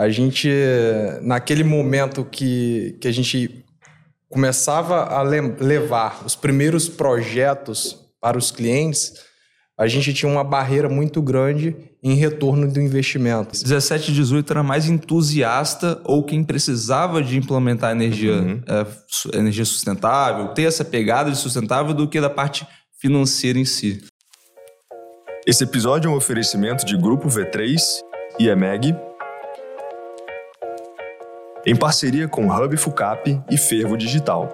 A gente, naquele momento que, que a gente começava a levar os primeiros projetos para os clientes, a gente tinha uma barreira muito grande em retorno do investimento. 17 e 18 era mais entusiasta ou quem precisava de implementar energia, uhum. é, energia sustentável, ter essa pegada de sustentável do que da parte financeira em si. Esse episódio é um oferecimento de Grupo V3 e EMEG, em parceria com Hub Fucap e Fervo Digital.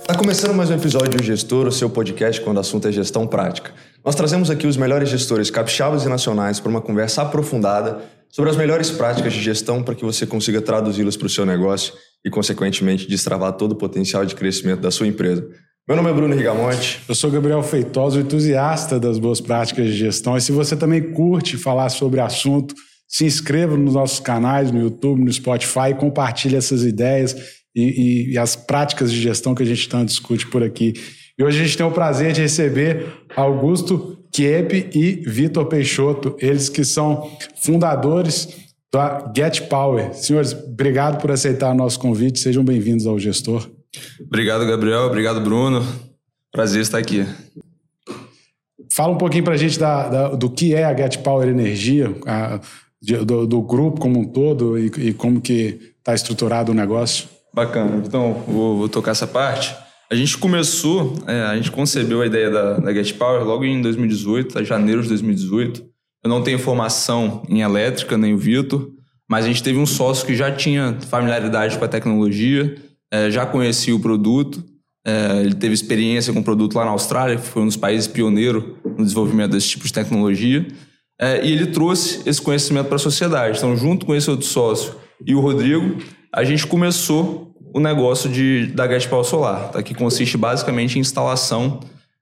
Está começando mais um episódio do Gestor, o seu podcast quando o assunto é gestão prática. Nós trazemos aqui os melhores gestores capixabas e nacionais para uma conversa aprofundada sobre as melhores práticas de gestão para que você consiga traduzi-las para o seu negócio e, consequentemente, destravar todo o potencial de crescimento da sua empresa. Meu nome é Bruno Rigamonte. Eu sou Gabriel Feitosa, entusiasta das boas práticas de gestão. E se você também curte falar sobre assunto, se inscreva nos nossos canais, no YouTube, no Spotify, compartilhe essas ideias e, e, e as práticas de gestão que a gente tanto discute por aqui. E hoje a gente tem o prazer de receber Augusto Kiep e Vitor Peixoto, eles que são fundadores da Get Power. Senhores, obrigado por aceitar o nosso convite, sejam bem-vindos ao Gestor. Obrigado, Gabriel, obrigado, Bruno. Prazer estar aqui. Fala um pouquinho para a gente da, da, do que é a Get Power Energia, a, do, do, grupo como um todo e, e como que está estruturado o negócio. Bacana. Então, vou, vou tocar essa parte. A gente começou, é, a gente concebeu a ideia da, da Get Power logo em 2018, janeiro de 2018. Eu não tenho formação em elétrica, nem o Vitor, mas a gente teve um sócio que já tinha familiaridade com a tecnologia, é, já conhecia o produto, é, ele teve experiência com o produto lá na Austrália, que foi um dos países pioneiros no desenvolvimento desse tipo de tecnologia. É, e ele trouxe esse conhecimento para a sociedade. Então, junto com esse outro sócio e o Rodrigo, a gente começou o negócio de, da Power Solar, tá? que consiste basicamente em instalação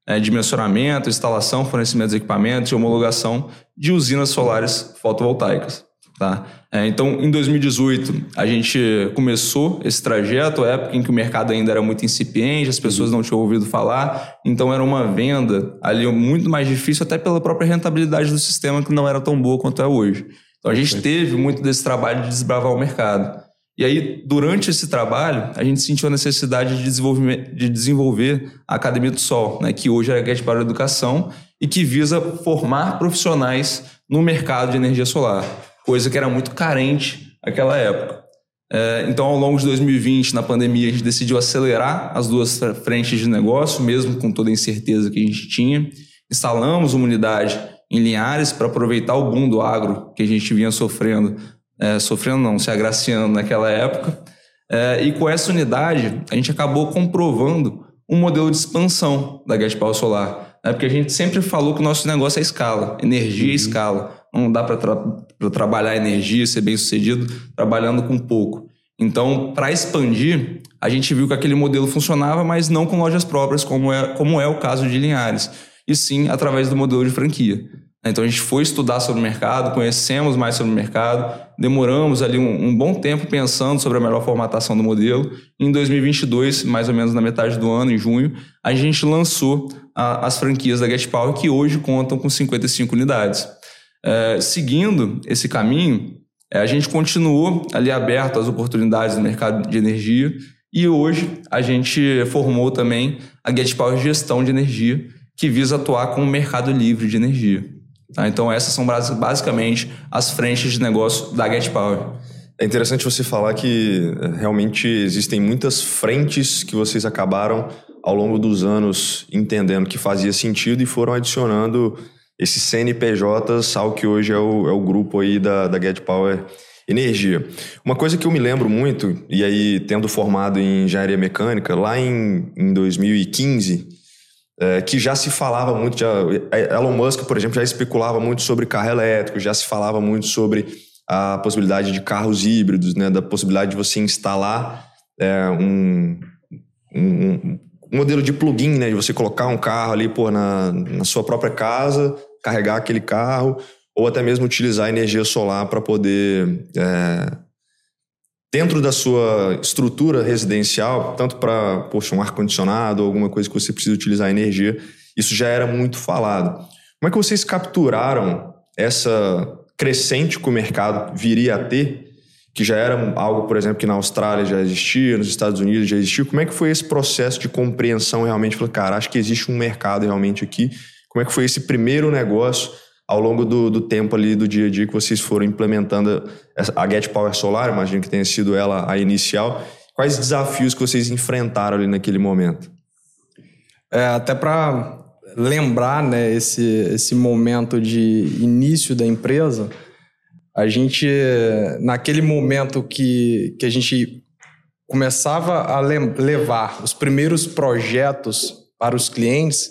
é, de mensuramento, instalação, fornecimento de equipamentos e homologação de usinas solares fotovoltaicas. Tá? É, então, em 2018, a gente começou esse trajeto, época em que o mercado ainda era muito incipiente, as pessoas uhum. não tinham ouvido falar, então era uma venda ali muito mais difícil, até pela própria rentabilidade do sistema, que não era tão boa quanto é hoje. Então, a gente teve muito desse trabalho de desbravar o mercado. E aí, durante esse trabalho, a gente sentiu a necessidade de, desenvolver, de desenvolver a Academia do Sol, né, que hoje é a Get para a Educação e que visa formar profissionais no mercado de energia solar coisa que era muito carente naquela época. É, então, ao longo de 2020, na pandemia, a gente decidiu acelerar as duas frentes de negócio, mesmo com toda a incerteza que a gente tinha. Instalamos uma unidade em Linhares para aproveitar o boom do agro que a gente vinha sofrendo, é, sofrendo não, se agraciando naquela época. É, e com essa unidade, a gente acabou comprovando um modelo de expansão da Get Power Solar. Né? Porque a gente sempre falou que o nosso negócio é escala, energia uhum. é escala. Não dá para tra trabalhar energia, ser bem sucedido trabalhando com pouco. Então, para expandir, a gente viu que aquele modelo funcionava, mas não com lojas próprias, como é, como é o caso de Linhares, e sim através do modelo de franquia. Então a gente foi estudar sobre o mercado, conhecemos mais sobre o mercado, demoramos ali um, um, bom tempo pensando sobre a melhor formatação do modelo. Em 2022, mais ou menos na metade do ano, em junho, a gente lançou a, as franquias da Get Power, que hoje contam com 55 unidades. É, seguindo esse caminho, é, a gente continuou ali aberto às oportunidades do mercado de energia e hoje a gente formou também a Get Power Gestão de Energia, que visa atuar com o mercado livre de energia. Tá? Então essas são basicamente as frentes de negócio da Get Power. É interessante você falar que é, realmente existem muitas frentes que vocês acabaram ao longo dos anos entendendo que fazia sentido e foram adicionando esses CNPJs ao que hoje é o, é o grupo aí da, da Get Power Energia. Uma coisa que eu me lembro muito, e aí tendo formado em engenharia mecânica, lá em, em 2015, é, que já se falava muito, já, Elon Musk, por exemplo, já especulava muito sobre carro elétrico, já se falava muito sobre a possibilidade de carros híbridos, né, da possibilidade de você instalar é, um, um, um modelo de plugin, né, de você colocar um carro ali pô, na, na sua própria casa, carregar aquele carro ou até mesmo utilizar energia solar para poder, é, dentro da sua estrutura residencial, tanto para um ar-condicionado ou alguma coisa que você precisa utilizar energia, isso já era muito falado. Como é que vocês capturaram essa crescente que o mercado viria a ter, que já era algo, por exemplo, que na Austrália já existia, nos Estados Unidos já existia. Como é que foi esse processo de compreensão realmente? Falei, cara, acho que existe um mercado realmente aqui. Como é que foi esse primeiro negócio ao longo do, do tempo ali do dia a dia que vocês foram implementando a Get Power Solar? Imagino que tenha sido ela a inicial. Quais desafios que vocês enfrentaram ali naquele momento? É, até para lembrar né, esse, esse momento de início da empresa, a gente, naquele momento que, que a gente começava a levar os primeiros projetos para os clientes,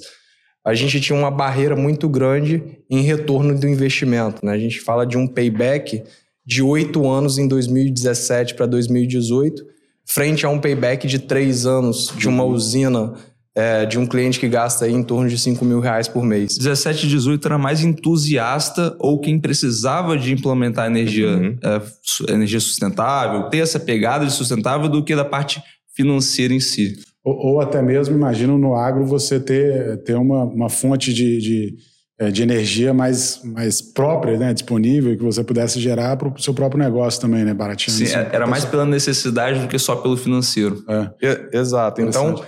a gente tinha uma barreira muito grande em retorno do investimento. Né? A gente fala de um payback de oito anos em 2017 para 2018, frente a um payback de três anos de uma usina é, de um cliente que gasta em torno de 5 mil reais por mês. 17 e 18 era mais entusiasta ou quem precisava de implementar energia, uhum. é, energia sustentável, ter essa pegada de sustentável do que da parte financeira em si. Ou, ou até mesmo, imagino, no agro você ter, ter uma, uma fonte de, de, é, de energia mais, mais própria, né, disponível, que você pudesse gerar para o seu próprio negócio também, né, baratinho. Sim, era mais pela necessidade do que só pelo financeiro. É. Exato. Então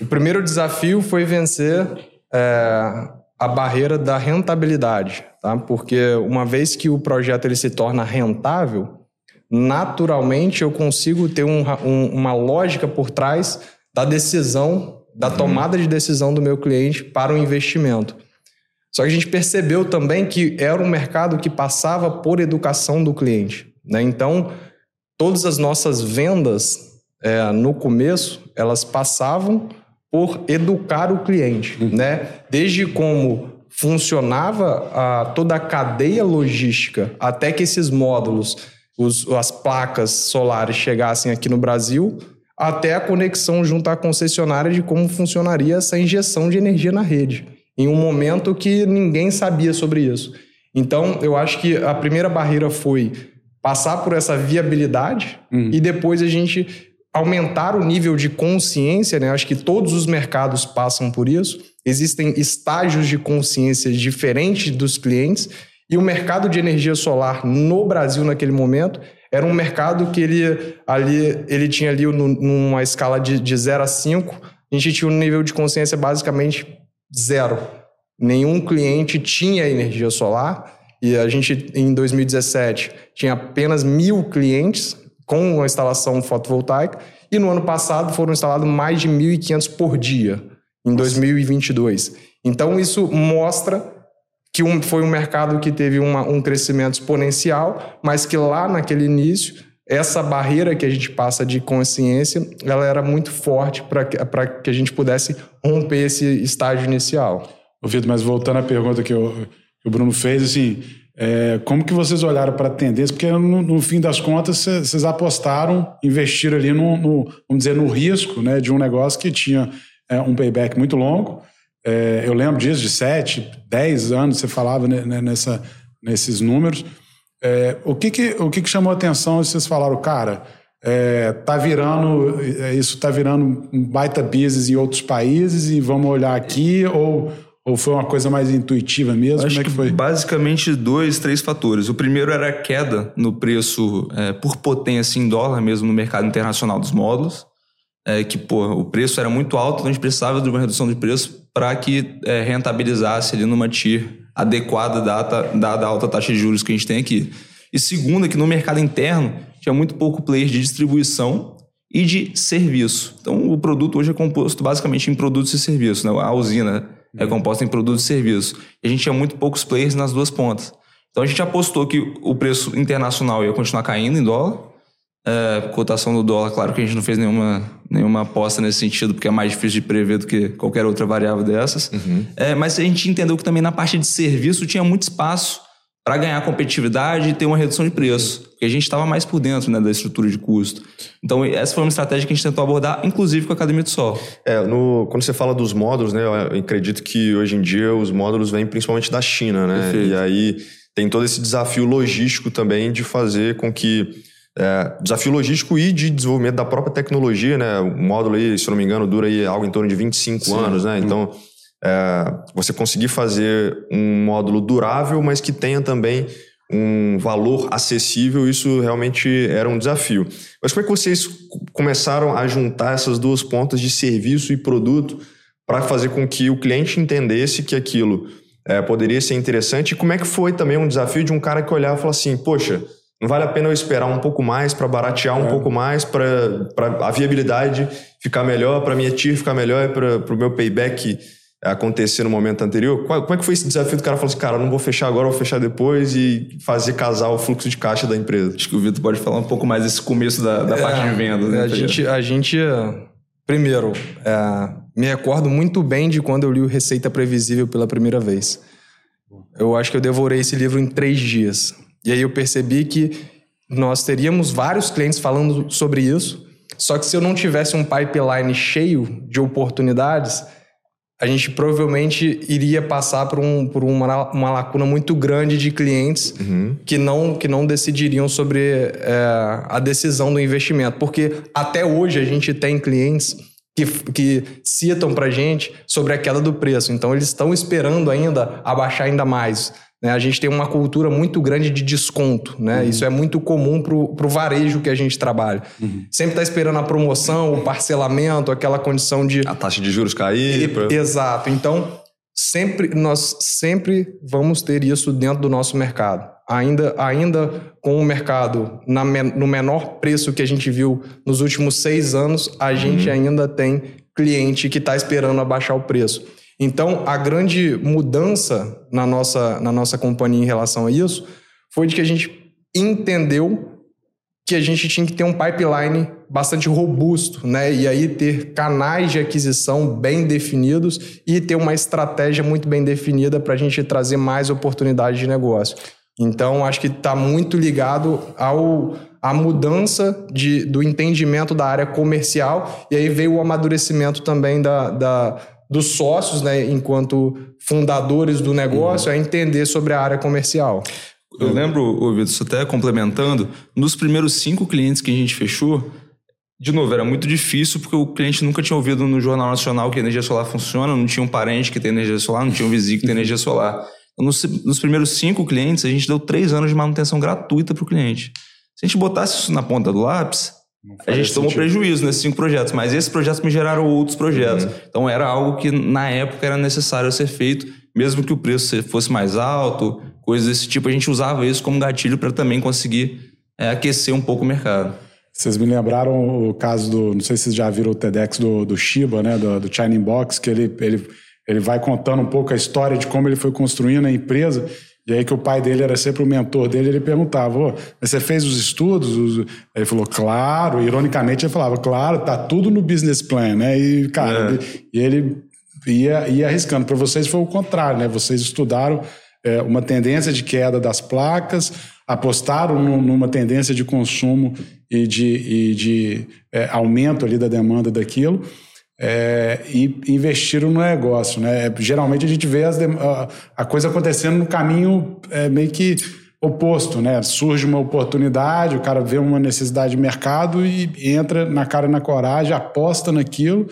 o primeiro desafio foi vencer é, a barreira da rentabilidade, tá? Porque uma vez que o projeto ele se torna rentável, naturalmente eu consigo ter um, um, uma lógica por trás da decisão, da uhum. tomada de decisão do meu cliente para o investimento. Só que a gente percebeu também que era um mercado que passava por educação do cliente. Né? Então, todas as nossas vendas é, no começo, elas passavam por educar o cliente, uhum. né? Desde como funcionava a, toda a cadeia logística até que esses módulos, os, as placas solares chegassem aqui no Brasil, até a conexão junto à concessionária de como funcionaria essa injeção de energia na rede, em um momento que ninguém sabia sobre isso. Então, eu acho que a primeira barreira foi passar por essa viabilidade uhum. e depois a gente aumentar o nível de consciência, né? Acho que todos os mercados passam por isso. Existem estágios de consciência diferentes dos clientes e o mercado de energia solar no Brasil naquele momento era um mercado que ele ali ele tinha ali numa escala de, de 0 a 5, a gente tinha um nível de consciência basicamente zero. Nenhum cliente tinha energia solar e a gente em 2017 tinha apenas mil clientes com a instalação fotovoltaica, e no ano passado foram instalados mais de 1.500 por dia, em Nossa. 2022. Então, isso mostra que um, foi um mercado que teve uma, um crescimento exponencial, mas que lá naquele início, essa barreira que a gente passa de consciência, ela era muito forte para que a gente pudesse romper esse estágio inicial. Vitor, mas voltando à pergunta que, eu, que o Bruno fez, assim, é, como que vocês olharam para a tendência? Porque no, no, fim das contas vocês apostaram, investiram ali no, no, vamos dizer, no risco né, de um negócio que tinha é, um payback muito longo. É, eu lembro disso, de 7, 10 anos, você falava né, nessa, nesses números. É, o que, que, o que, que chamou a atenção? Vocês falaram, cara, é, tá virando, é, isso está virando um baita business em outros países e vamos olhar aqui, ou ou foi uma coisa mais intuitiva mesmo? Acho Como é que, que foi? Basicamente dois, três fatores. O primeiro era a queda no preço é, por potência em dólar mesmo no mercado internacional dos módulos. É, que pô, o preço era muito alto, então a gente precisava de uma redução de preço para que é, rentabilizasse ali numa TIR adequada dada, dada a alta taxa de juros que a gente tem aqui. E segundo, é que no mercado interno tinha muito pouco player de distribuição e de serviço. Então o produto hoje é composto basicamente em produtos e serviços. Né? A usina é composta em produtos e serviços. E a gente tinha muito poucos players nas duas pontas. Então a gente apostou que o preço internacional ia continuar caindo em dólar. É, cotação do dólar, claro que a gente não fez nenhuma, nenhuma aposta nesse sentido, porque é mais difícil de prever do que qualquer outra variável dessas. Uhum. É, mas a gente entendeu que também na parte de serviço tinha muito espaço para ganhar competitividade e ter uma redução de preço. Porque a gente estava mais por dentro né, da estrutura de custo. Então, essa foi uma estratégia que a gente tentou abordar, inclusive com a Academia do Sol. É, no, quando você fala dos módulos, né, eu acredito que hoje em dia os módulos vêm principalmente da China, né? Perfeito. E aí tem todo esse desafio logístico também de fazer com que. É, desafio logístico e de desenvolvimento da própria tecnologia, né? O módulo aí, se não me engano, dura aí algo em torno de 25 Sim. anos, né? Então. é, você conseguir fazer um módulo durável, mas que tenha também um valor acessível, isso realmente era um desafio. Mas como é que vocês começaram a juntar essas duas pontas de serviço e produto para fazer com que o cliente entendesse que aquilo é, poderia ser interessante? E como é que foi também um desafio de um cara que olhava e falou assim, poxa, vale a pena eu esperar um pouco mais para baratear um é. pouco mais, para a viabilidade ficar melhor, para minha TIR ficar melhor, para o meu payback acontecer no momento anterior. Qual, como é que foi esse desafio do cara falou assim, cara, não vou fechar agora, vou fechar depois e fazer casar o fluxo de caixa da empresa? Acho que o Vitor pode falar um pouco mais desse começo da, da é, parte de venda. Né, a, gente, a gente, primeiro, é, me recordo muito bem de quando eu li o Receita Previsível pela primeira vez. Eu acho que eu devorei esse livro em três dias. E aí eu percebi que nós teríamos vários clientes falando sobre isso, só que se eu não tivesse um pipeline cheio de oportunidades, a gente provavelmente iria passar por, um, por uma, uma lacuna muito grande de clientes uhum. que, não, que não decidiriam sobre é, a decisão do investimento. Porque até hoje a gente tem clientes que, que citam para gente sobre a queda do preço. Então eles estão esperando ainda abaixar ainda mais. Né? A gente tem uma cultura muito grande de desconto, né? Uhum. Isso é muito comum para o varejo que a gente trabalha. Uhum. Sempre está esperando a promoção, o parcelamento, aquela condição de... A taxa de juros cair. E, pra... Exato. Então, sempre nós sempre vamos ter isso dentro do nosso mercado. Ainda, ainda com o mercado na, no menor preço que a gente viu nos últimos seis anos, a gente uhum. ainda tem cliente que está esperando abaixar o preço. Então, a grande mudança na nossa, na nossa companhia em relação a isso foi de que a gente entendeu que a gente tinha que ter um pipeline bastante robusto, né? E aí ter canais de aquisição bem definidos e ter uma estratégia muito bem definida para a gente trazer mais oportunidades de negócio. Então, acho que está muito ligado ao a mudança de, do entendimento da área comercial e aí veio o amadurecimento também da, da dos sócios, né, enquanto fundadores do negócio, uhum. a entender sobre a área comercial. Eu lembro, Vitor, até complementando, nos primeiros cinco clientes que a gente fechou, de novo, era muito difícil porque o cliente nunca tinha ouvido no Jornal Nacional que energia solar funciona, não tinha um parente que tem energia solar, não tinha um vizinho que tem energia solar. Nos, nos primeiros cinco clientes, a gente deu três anos de manutenção gratuita para o cliente. Se a gente botasse isso na ponta do lápis, a gente tomou prejuízo nesses cinco projetos, mas esses projetos me geraram outros projetos. Uhum. Então era algo que na época era necessário ser feito, mesmo que o preço fosse mais alto, coisas desse tipo, a gente usava isso como gatilho para também conseguir é, aquecer um pouco o mercado. Vocês me lembraram o caso do, não sei se vocês já viram o TEDx do, do Shiba, né, do, do China Box, que ele, ele, ele vai contando um pouco a história de como ele foi construindo a empresa e aí que o pai dele era sempre o mentor dele, ele perguntava, oh, mas você fez os estudos? Os... Ele falou, claro. Ironicamente, ele falava, claro, tá tudo no business plan, né? E, cara, é. e ele ia, ia arriscando. Para vocês foi o contrário, né? Vocês estudaram é, uma tendência de queda das placas, apostaram numa tendência de consumo e de, e de é, aumento ali da demanda daquilo é, e investiram no negócio. Né? Geralmente a gente vê as, a, a, coisa acontecendo no caminho é, meio que oposto. Né? Surge uma oportunidade, o cara vê uma necessidade de mercado e entra na cara e na coragem, aposta naquilo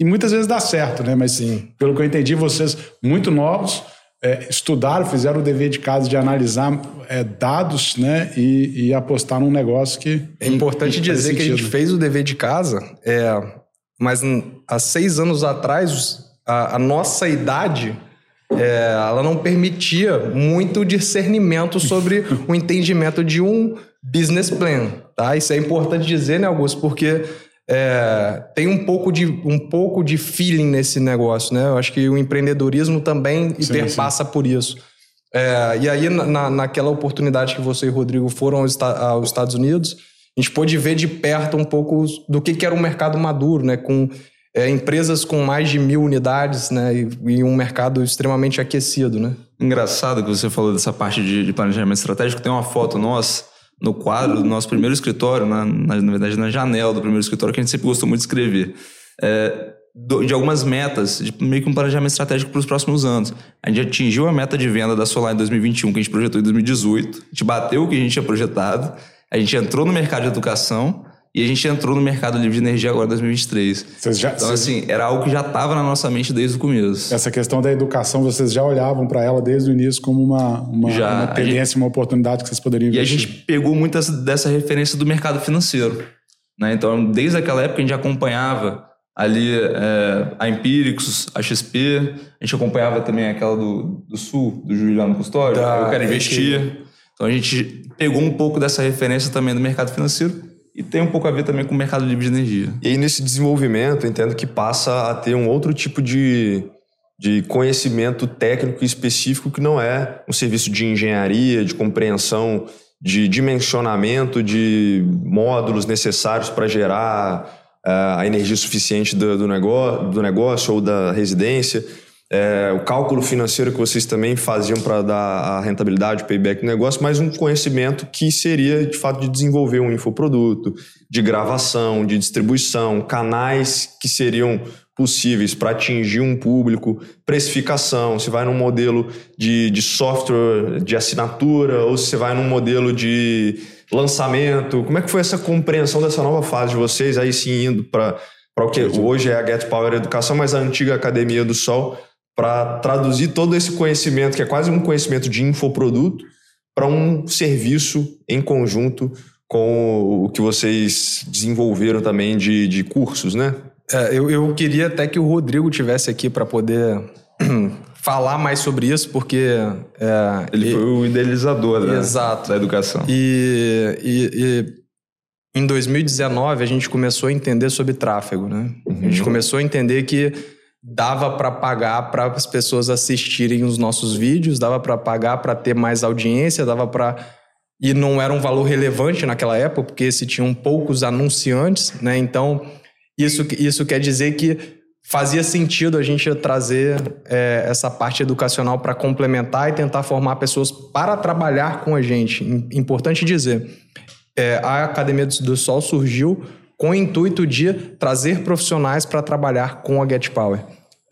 e muitas vezes dá certo, né? Mas sim, pelo que eu entendi, vocês muito novos é, estudaram, fizeram o dever de casa de analisar é, dados, né? E, e apostar num negócio que é importante dizer que a gente fez o dever de casa. É, mas há seis anos atrás, a, a nossa idade é, ela não permitia muito discernimento sobre o entendimento de um business plan. Tá? Isso é importante dizer, né, Augusto? Porque é, tem um pouco, de, um pouco de feeling nesse negócio. Né? Eu acho que o empreendedorismo também sim, perpassa sim. por isso. É, e aí, na, naquela oportunidade que você e o Rodrigo foram aos, aos Estados Unidos, a gente pôde ver de perto um pouco do que, que era um mercado maduro, né? Com é, empresas com mais de mil unidades, né? E, e, um mercado extremamente aquecido, né? Engraçado que você falou dessa parte de, de planejamento estratégico. Tem uma foto nossa no quadro do nosso primeiro escritório, na, na, na, verdade na janela do primeiro escritório, que a gente sempre gostou muito de escrever. É, de algumas metas, de meio que um planejamento estratégico para os próximos anos. A gente atingiu a meta de venda da Solar em 2021, que a gente projetou em 2018. A gente bateu o que a gente tinha projetado. A gente entrou no mercado de educação E a gente entrou no mercado livre de energia agora em 2023. Vocês já, Então, vocês- assim, era algo que já estava na nossa mente desde o começo. essa questão da educação, vocês já olhavam para ela desde o início como uma, uma, Já. uma tendência, uma oportunidade que vocês poderiam E a investir. gente pegou muitas dessa referência do mercado financeiro. Né? Então, desde aquela época, a gente acompanhava ali é, a Empíricos, a XP, a gente acompanhava também aquela do, do Sul, do Juliano Custódio, Da Eu Quero Investir. Então, a gente pegou um pouco dessa referência também do mercado financeiro e tem um pouco a ver também com o mercado de energia. E aí, nesse desenvolvimento, entendo que passa a ter um outro tipo de, de conhecimento técnico específico que não é um serviço de engenharia, de compreensão, de dimensionamento de módulos necessários para gerar eh, a energia suficiente do, do, negócio, do negócio ou da residência. É, o cálculo financeiro que vocês também faziam para dar a rentabilidade, o payback do negócio, mas um conhecimento que seria de fato de desenvolver um infoproduto, de gravação, de distribuição, canais que seriam possíveis para atingir um público, precificação, se vai num modelo de, de software de assinatura ou se vai num modelo de lançamento. Como é que foi essa compreensão dessa nova fase de vocês, aí sim indo para o que hoje é a Get Power Educação, mas a antiga Academia do Sol, para traduzir todo esse conhecimento, que é quase um conhecimento de infoproduto, para um serviço em conjunto com o que vocês desenvolveram também de, de cursos, né? É, eu, eu queria até que o Rodrigo tivesse aqui para poder falar mais sobre isso, porque é, Ele e- foi o idealizador da, Exato. da educação. E, e- e em 2019 a gente começou a entender sobre tráfego, né? A gente começou a entender que dava para pagar para as pessoas assistirem os nossos vídeos, dava para pagar para ter mais audiência, dava para e não era um valor relevante naquela época, porque se tinham poucos anunciantes, né? Então isso isso quer dizer que fazia sentido a gente trazer é, essa parte educacional para complementar e tentar formar pessoas para trabalhar com a gente. Im- Importante dizer, é, a Academia do Sol surgiu com o intuito de trazer profissionais para trabalhar com a Get Power.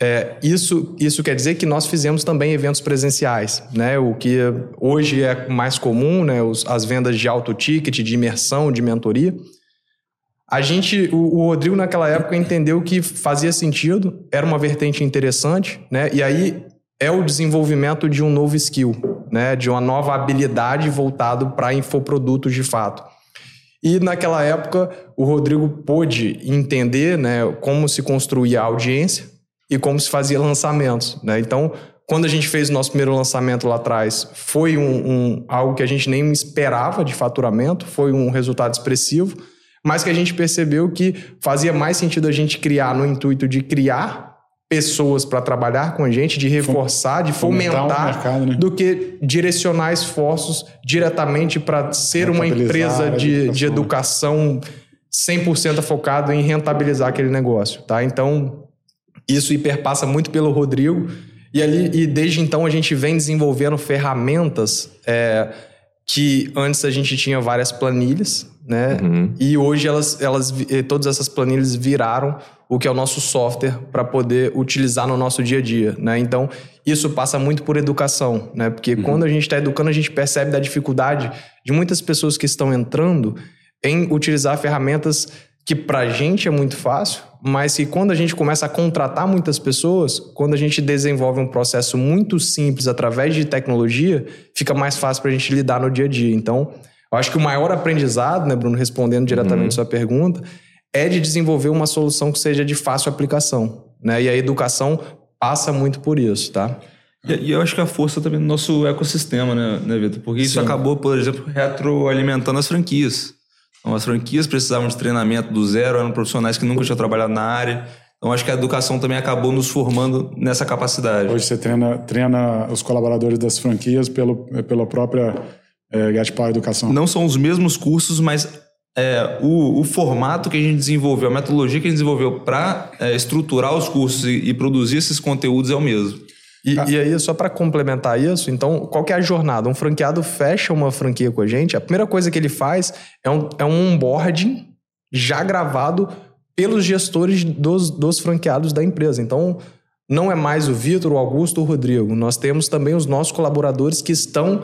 É, isso, isso quer dizer que nós fizemos também eventos presenciais, né? O que hoje é mais comum, né? Os- as vendas de alto ticket, de imersão, de mentoria. A gente, o, o Rodrigo naquela época entendeu que fazia sentido, era uma vertente interessante, né? E aí é o desenvolvimento de um novo skill, né? De uma nova habilidade voltado para infoprodutos de fato. E naquela época o Rodrigo pôde entender, né, como se construía a audiência e como se fazia lançamentos, né? Então, quando a gente fez o nosso primeiro lançamento lá atrás, foi um, um- algo que a gente nem esperava de faturamento, foi um resultado expressivo, mas que a gente percebeu que fazia mais sentido a gente criar no intuito de criar pessoas para trabalhar com a gente, de reforçar, de fomentar fomentar, mercado, né? do que direcionar esforços diretamente para ser uma empresa de, de educação. educação 100% focado em rentabilizar aquele negócio, tá? Então, isso hiperpassa muito pelo Rodrigo e ali e desde então a gente vem desenvolvendo ferramentas é, que antes a gente tinha várias planilhas, né? E hoje elas, elas eh, todas essas planilhas viraram o que é o nosso software para poder utilizar no nosso dia a dia, né? Então isso passa muito por educação, né? Porque quando a gente está educando a gente percebe da dificuldade de muitas pessoas que estão entrando em utilizar ferramentas que para a gente é muito fácil, mas que quando a gente começa a contratar muitas pessoas, quando a gente desenvolve um processo muito simples através de tecnologia, fica mais fácil para a gente lidar no dia a dia. Então, eu acho que o maior aprendizado, né, Bruno, respondendo diretamente sua pergunta, é de desenvolver uma solução que seja de fácil aplicação, né? E a educação passa muito por isso, tá? E, e eu acho que a força também do nosso ecossistema, né, né Vitor? Porque isso Sim. acabou, por exemplo, retroalimentando as franquias. Então, as franquias precisavam de treinamento do zero, eram profissionais que nunca tinham trabalhado na área. Então, acho que a educação também acabou nos formando nessa capacidade. Hoje você treina, treina os colaboradores das franquias pelo, pela própria é, Power Educação. Não são os mesmos cursos, mas é, o, o formato que a gente desenvolveu, a metodologia que a gente desenvolveu para estruturar os cursos e, e produzir esses conteúdos é o mesmo. E, e aí, só para complementar isso, então, qual que é a jornada? Um franqueado fecha uma franquia com a gente, a primeira coisa que ele faz é um, é um onboarding já gravado pelos gestores dos, dos franqueados da empresa. Então, não é mais o Vitor, o Augusto ou o Rodrigo. Nós temos também os nossos colaboradores que estão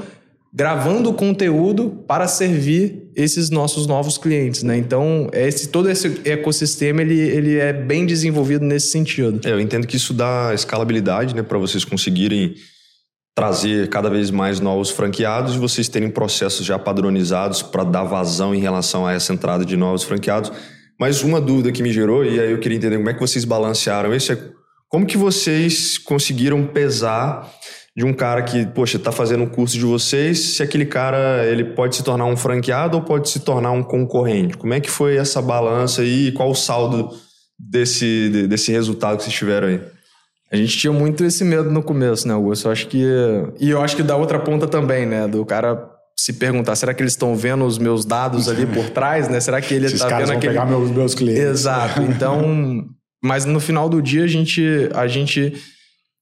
gravando conteúdo para servir esses nossos novos clientes, né? Então, esse, todo esse ecossistema, ele, ele é bem desenvolvido nesse sentido. É, eu entendo que isso dá escalabilidade, né? Para vocês conseguirem trazer cada vez mais novos franqueados e vocês terem processos já padronizados para dar vazão em relação a essa entrada de novos franqueados. Mas uma dúvida que me gerou, e aí eu queria entender como é que vocês balancearam isso, é como que vocês conseguiram pesar de um cara que, poxa, está fazendo um curso de vocês, se aquele cara ele pode se tornar um franqueado ou pode se tornar um concorrente? Como é que foi essa balança aí e qual o saldo desse, desse resultado que vocês tiveram aí? A gente tinha muito esse medo no começo, né, Augusto? Eu acho que. E eu acho que da outra ponta também, né? Do cara se perguntar, será que eles estão vendo os meus dados ali por trás, né? Será que ele está vendo vão aquele. pegar meus, meus clientes. Exato. Então. Mas no final do dia a gente, a gente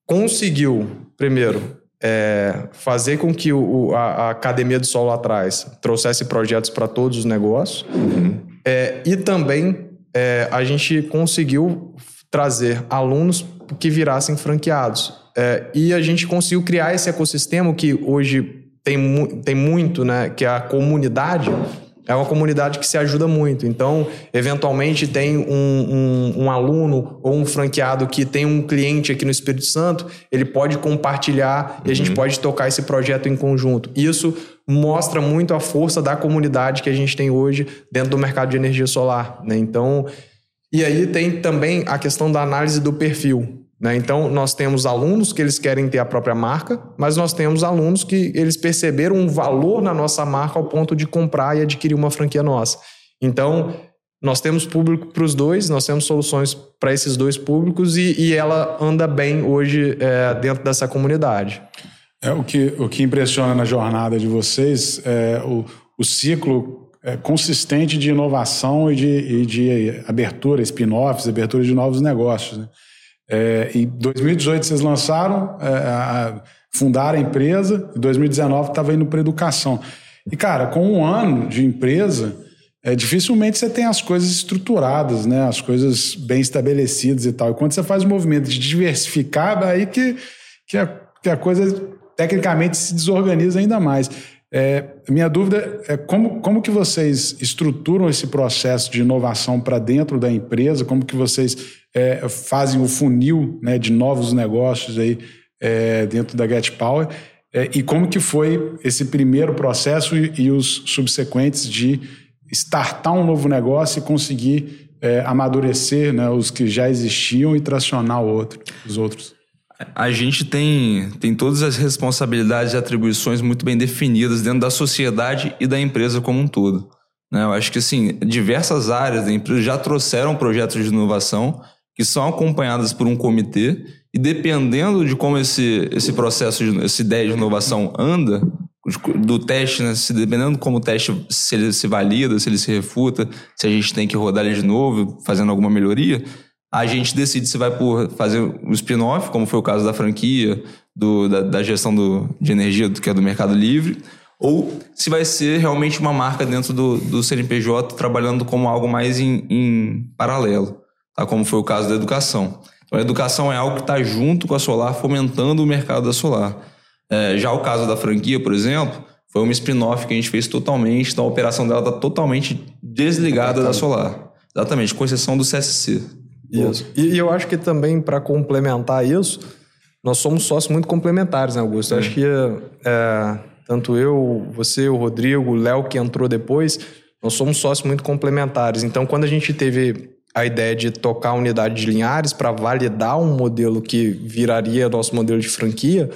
conseguiu, primeiro, é, fazer com que o, a, a, Academia do Sol lá atrás trouxesse projetos para todos os negócios. Uhum. É, e também é, a gente conseguiu trazer alunos que virassem franqueados. É, e a gente conseguiu criar esse ecossistema que hoje tem, tem muito, né? Que é a comunidade é uma comunidade que se ajuda muito. Então, eventualmente, tem um, um, um, aluno ou um franqueado que tem um cliente aqui no Espírito Santo, ele pode compartilhar uhum. e a gente uhum. pode tocar esse projeto em conjunto. Isso mostra muito a força da comunidade que a gente tem hoje dentro do mercado de energia solar. Né? Então, e aí tem também a questão da análise do perfil. Né? Então, nós temos alunos que eles querem ter a própria marca, mas nós temos alunos que eles perceberam um valor na nossa marca ao ponto de comprar e adquirir uma franquia nossa. Então, nós temos público para os dois, nós temos soluções para esses dois públicos e, e ela anda bem hoje é, dentro dessa comunidade. É, o, que, o que impressiona na jornada de vocês é o, o ciclo é, consistente de inovação e de, e de abertura, spin-offs, abertura de novos negócios. Né? É, em 2018 vocês lançaram, é, a, fundaram a empresa, em 2019 estava indo para educação. E, cara, com um ano de empresa, é, dificilmente você tem as coisas estruturadas, né? as coisas bem estabelecidas e tal. E quando você faz o movimento de diversificar, aí que, que, a, que a coisa tecnicamente se desorganiza ainda mais. É, minha dúvida é como, como que vocês estruturam esse processo de inovação para dentro da empresa, como que vocês é, fazem o funil né, de novos negócios aí é, dentro da Get Power é, e como que foi esse primeiro processo e, e, os subsequentes de startar um novo negócio e conseguir é, amadurecer né, os que já existiam e tracionar outro, os outros. A gente tem, tem todas as responsabilidades e atribuições muito bem definidas dentro da sociedade e da empresa como um todo. Né? Eu acho que, assim, diversas áreas da empresa já trouxeram projetos de inovação que são acompanhadas por um comitê e dependendo de como esse, esse processo, de, essa ideia de inovação anda, do teste, né? Se, dependendo como o teste, se ele se valida, se ele se refuta, se a gente tem que rodar ele de novo, fazendo alguma melhoria, a gente decide se vai por fazer um spin-off, como foi o caso da franquia, do, da, da, gestão do, de energia, que é do Mercado Livre, ou se vai ser realmente uma marca dentro do, do CNPJ, trabalhando como algo mais em, em paralelo tá? como foi o caso da educação. Então, a educação é algo que está junto com a Solar, fomentando o mercado da Solar. É, já o caso da franquia, por exemplo, foi uma spin-off que a gente fez totalmente, então a operação dela está totalmente desligada da Solar. Exatamente, com exceção do CSC. Isso. E, e eu acho que também, para complementar isso, nós somos sócios muito complementares, né, Augusto? Eu acho que é, tanto eu, você, o Rodrigo, o Léo, que entrou depois, nós somos sócios muito complementares. Então, quando a gente teve a ideia de tocar a unidade de Linhares para validar um modelo que viraria nosso modelo de franquia,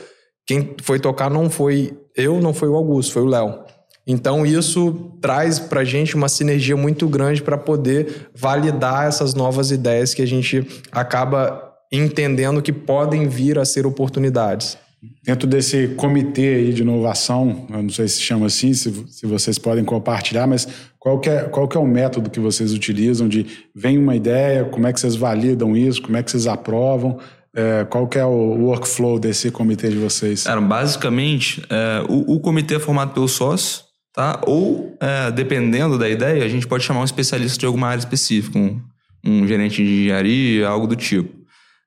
quem foi tocar não foi eu, não foi o Augusto, foi o Léo. Então isso traz para a gente uma sinergia muito grande para poder validar essas novas ideias que a gente acaba entendendo que podem vir a ser oportunidades. Dentro desse comitê aí de inovação, eu não sei se chama assim, se, se vocês podem compartilhar, mas qual que, é, qual que é o método que vocês utilizam de vem uma ideia, como é que vocês validam isso, como é que vocês aprovam, é, qual que é o workflow desse comitê de vocês? Cara, basicamente, é, o, o, comitê é formado pelo sócio, tá? ou é, dependendo da ideia, a gente pode chamar um especialista de alguma área específica, um, um gerente de engenharia, algo do tipo.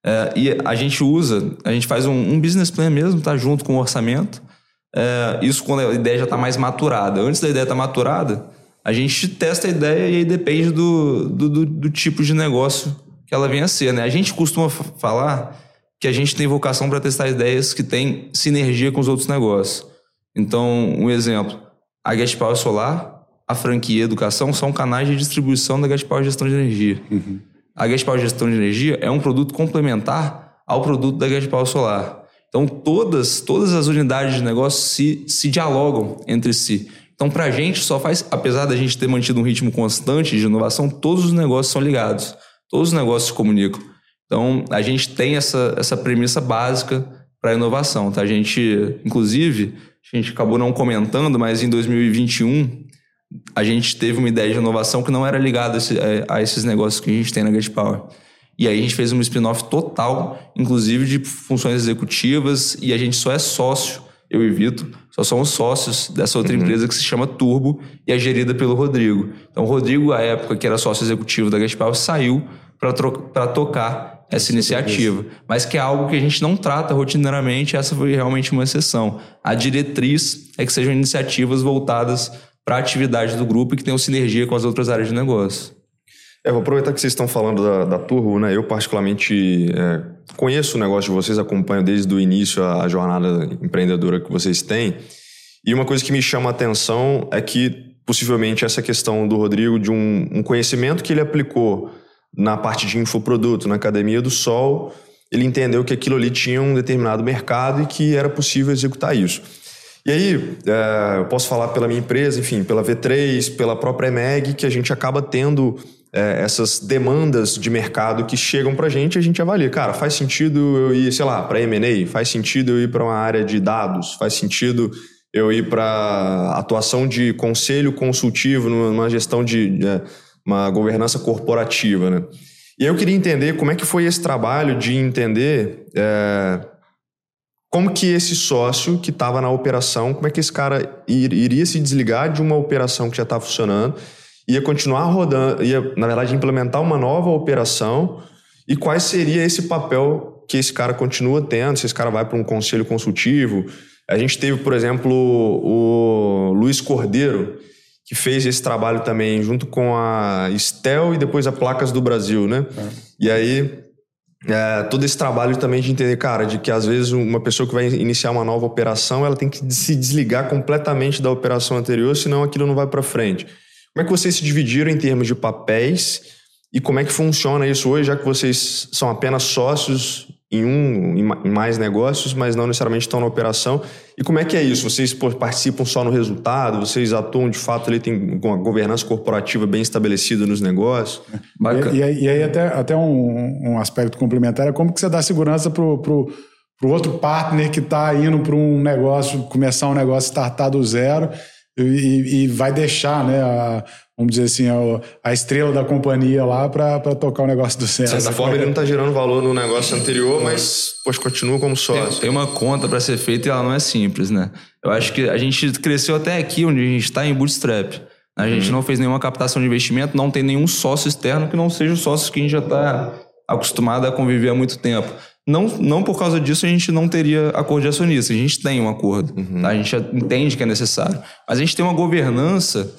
É, e a gente usa, a gente faz um, um, business plan mesmo, tá? Junto com o orçamento. É, isso quando a ideia já está mais maturada. Antes da ideia estar tá maturada, a gente testa a ideia e aí depende do, do, do, do tipo de negócio que ela venha a ser. Né? A gente costuma falar que a gente tem vocação para testar ideias que têm sinergia com os outros negócios. Então, um exemplo, a Gas Power Solar, a franquia Educação são canais de distribuição da Gas Power Gestão de Energia. Uhum. A Gas Power Gestão de Energia é um produto complementar ao produto da Gas Power Solar. Então, todas, todas as unidades de negócio se, se dialogam entre si. Então, para a gente, só faz, apesar da gente ter mantido um ritmo constante de inovação, todos os negócios são ligados, todos os negócios se comunicam. Então, a gente tem essa, essa premissa básica para a inovação. Tá? A gente, inclusive, a gente acabou não comentando, mas em 2021 a gente teve uma ideia de inovação que não era ligada a, a esses negócios que a gente tem na Get Power. E aí a gente fez um spin-off total, inclusive de funções executivas, e a gente só é sócio, eu e Vitor, só somos sócios dessa outra uhum. empresa que se chama Turbo e é gerida pelo Rodrigo. Então o Rodrigo, à época que era sócio executivo da Gaspar, saiu para tocar essa iniciativa, mas que é algo que a gente não trata rotineiramente, essa foi realmente uma exceção. A diretriz é que sejam iniciativas voltadas para a atividade do grupo e que tenham sinergia com as outras áreas de negócio. É, vou aproveitar que vocês estão falando da, da Turbo, né? Eu particularmente é, conheço o negócio de vocês, acompanho desde o início a, a, jornada empreendedora que vocês têm. E uma coisa que me chama a atenção é que possivelmente essa questão do Rodrigo de um, um conhecimento que ele aplicou na parte de infoproduto, na Academia do Sol, ele entendeu que aquilo ali tinha um determinado mercado e que era possível executar isso. E aí, é, eu posso falar pela minha empresa, enfim, pela V3, pela própria EMEG, que a gente acaba tendo é, essas demandas de mercado que chegam para a gente, a gente avalia. Cara, faz sentido eu ir, sei lá, para M&A? Faz sentido eu ir para uma área de dados? Faz sentido eu ir para atuação de conselho consultivo numa gestão de, de é, uma governança corporativa, né? E eu queria entender como é que foi esse trabalho de entender é, como que esse sócio que estava na operação, como é que esse cara iria se desligar de uma operação que já está funcionando ia continuar rodando, ia, na verdade, implementar uma nova operação e quais seria esse papel que esse cara continua tendo, se esse cara vai para um conselho consultivo. A gente teve, por exemplo, o Luiz Cordeiro, que fez esse trabalho também junto com a Estel e depois a Placas do Brasil, né? É. E aí, é, todo esse trabalho também de entender, cara, de que às vezes uma pessoa que vai iniciar uma nova operação, ela tem que se desligar completamente da operação anterior, senão aquilo não vai para frente. Como é que vocês se dividiram em termos de papéis e como é que funciona isso hoje, já que vocês são apenas sócios em um, em mais negócios, mas não necessariamente estão na operação. E como é que é isso? Vocês participam só no resultado? Vocês atuam de fato ali, tem uma governança corporativa bem estabelecida nos negócios? E, e, aí, e aí até, até um, um, aspecto complementar é como que você dá segurança para o outro partner que está indo para um negócio, começar um negócio, startar do zero e, e vai deixar, né, a, vamos dizer assim, a, a, estrela da companhia lá para tocar o negócio do céu. De certa forma, ele não está gerando valor no negócio anterior, mas pois, continua como sócio. Tem, tem uma conta para ser feita e ela não é simples, né? Eu acho que a gente cresceu até aqui, onde a gente está, em bootstrap. A gente uhum. não fez nenhuma captação de investimento, não tem nenhum sócio externo que não seja o sócio que a gente já está acostumado a conviver há muito tempo. Não, não por causa disso a gente não teria acordo de acionista. A gente tem um acordo. Uhum. Tá? A gente entende que é necessário. Mas a gente tem uma governança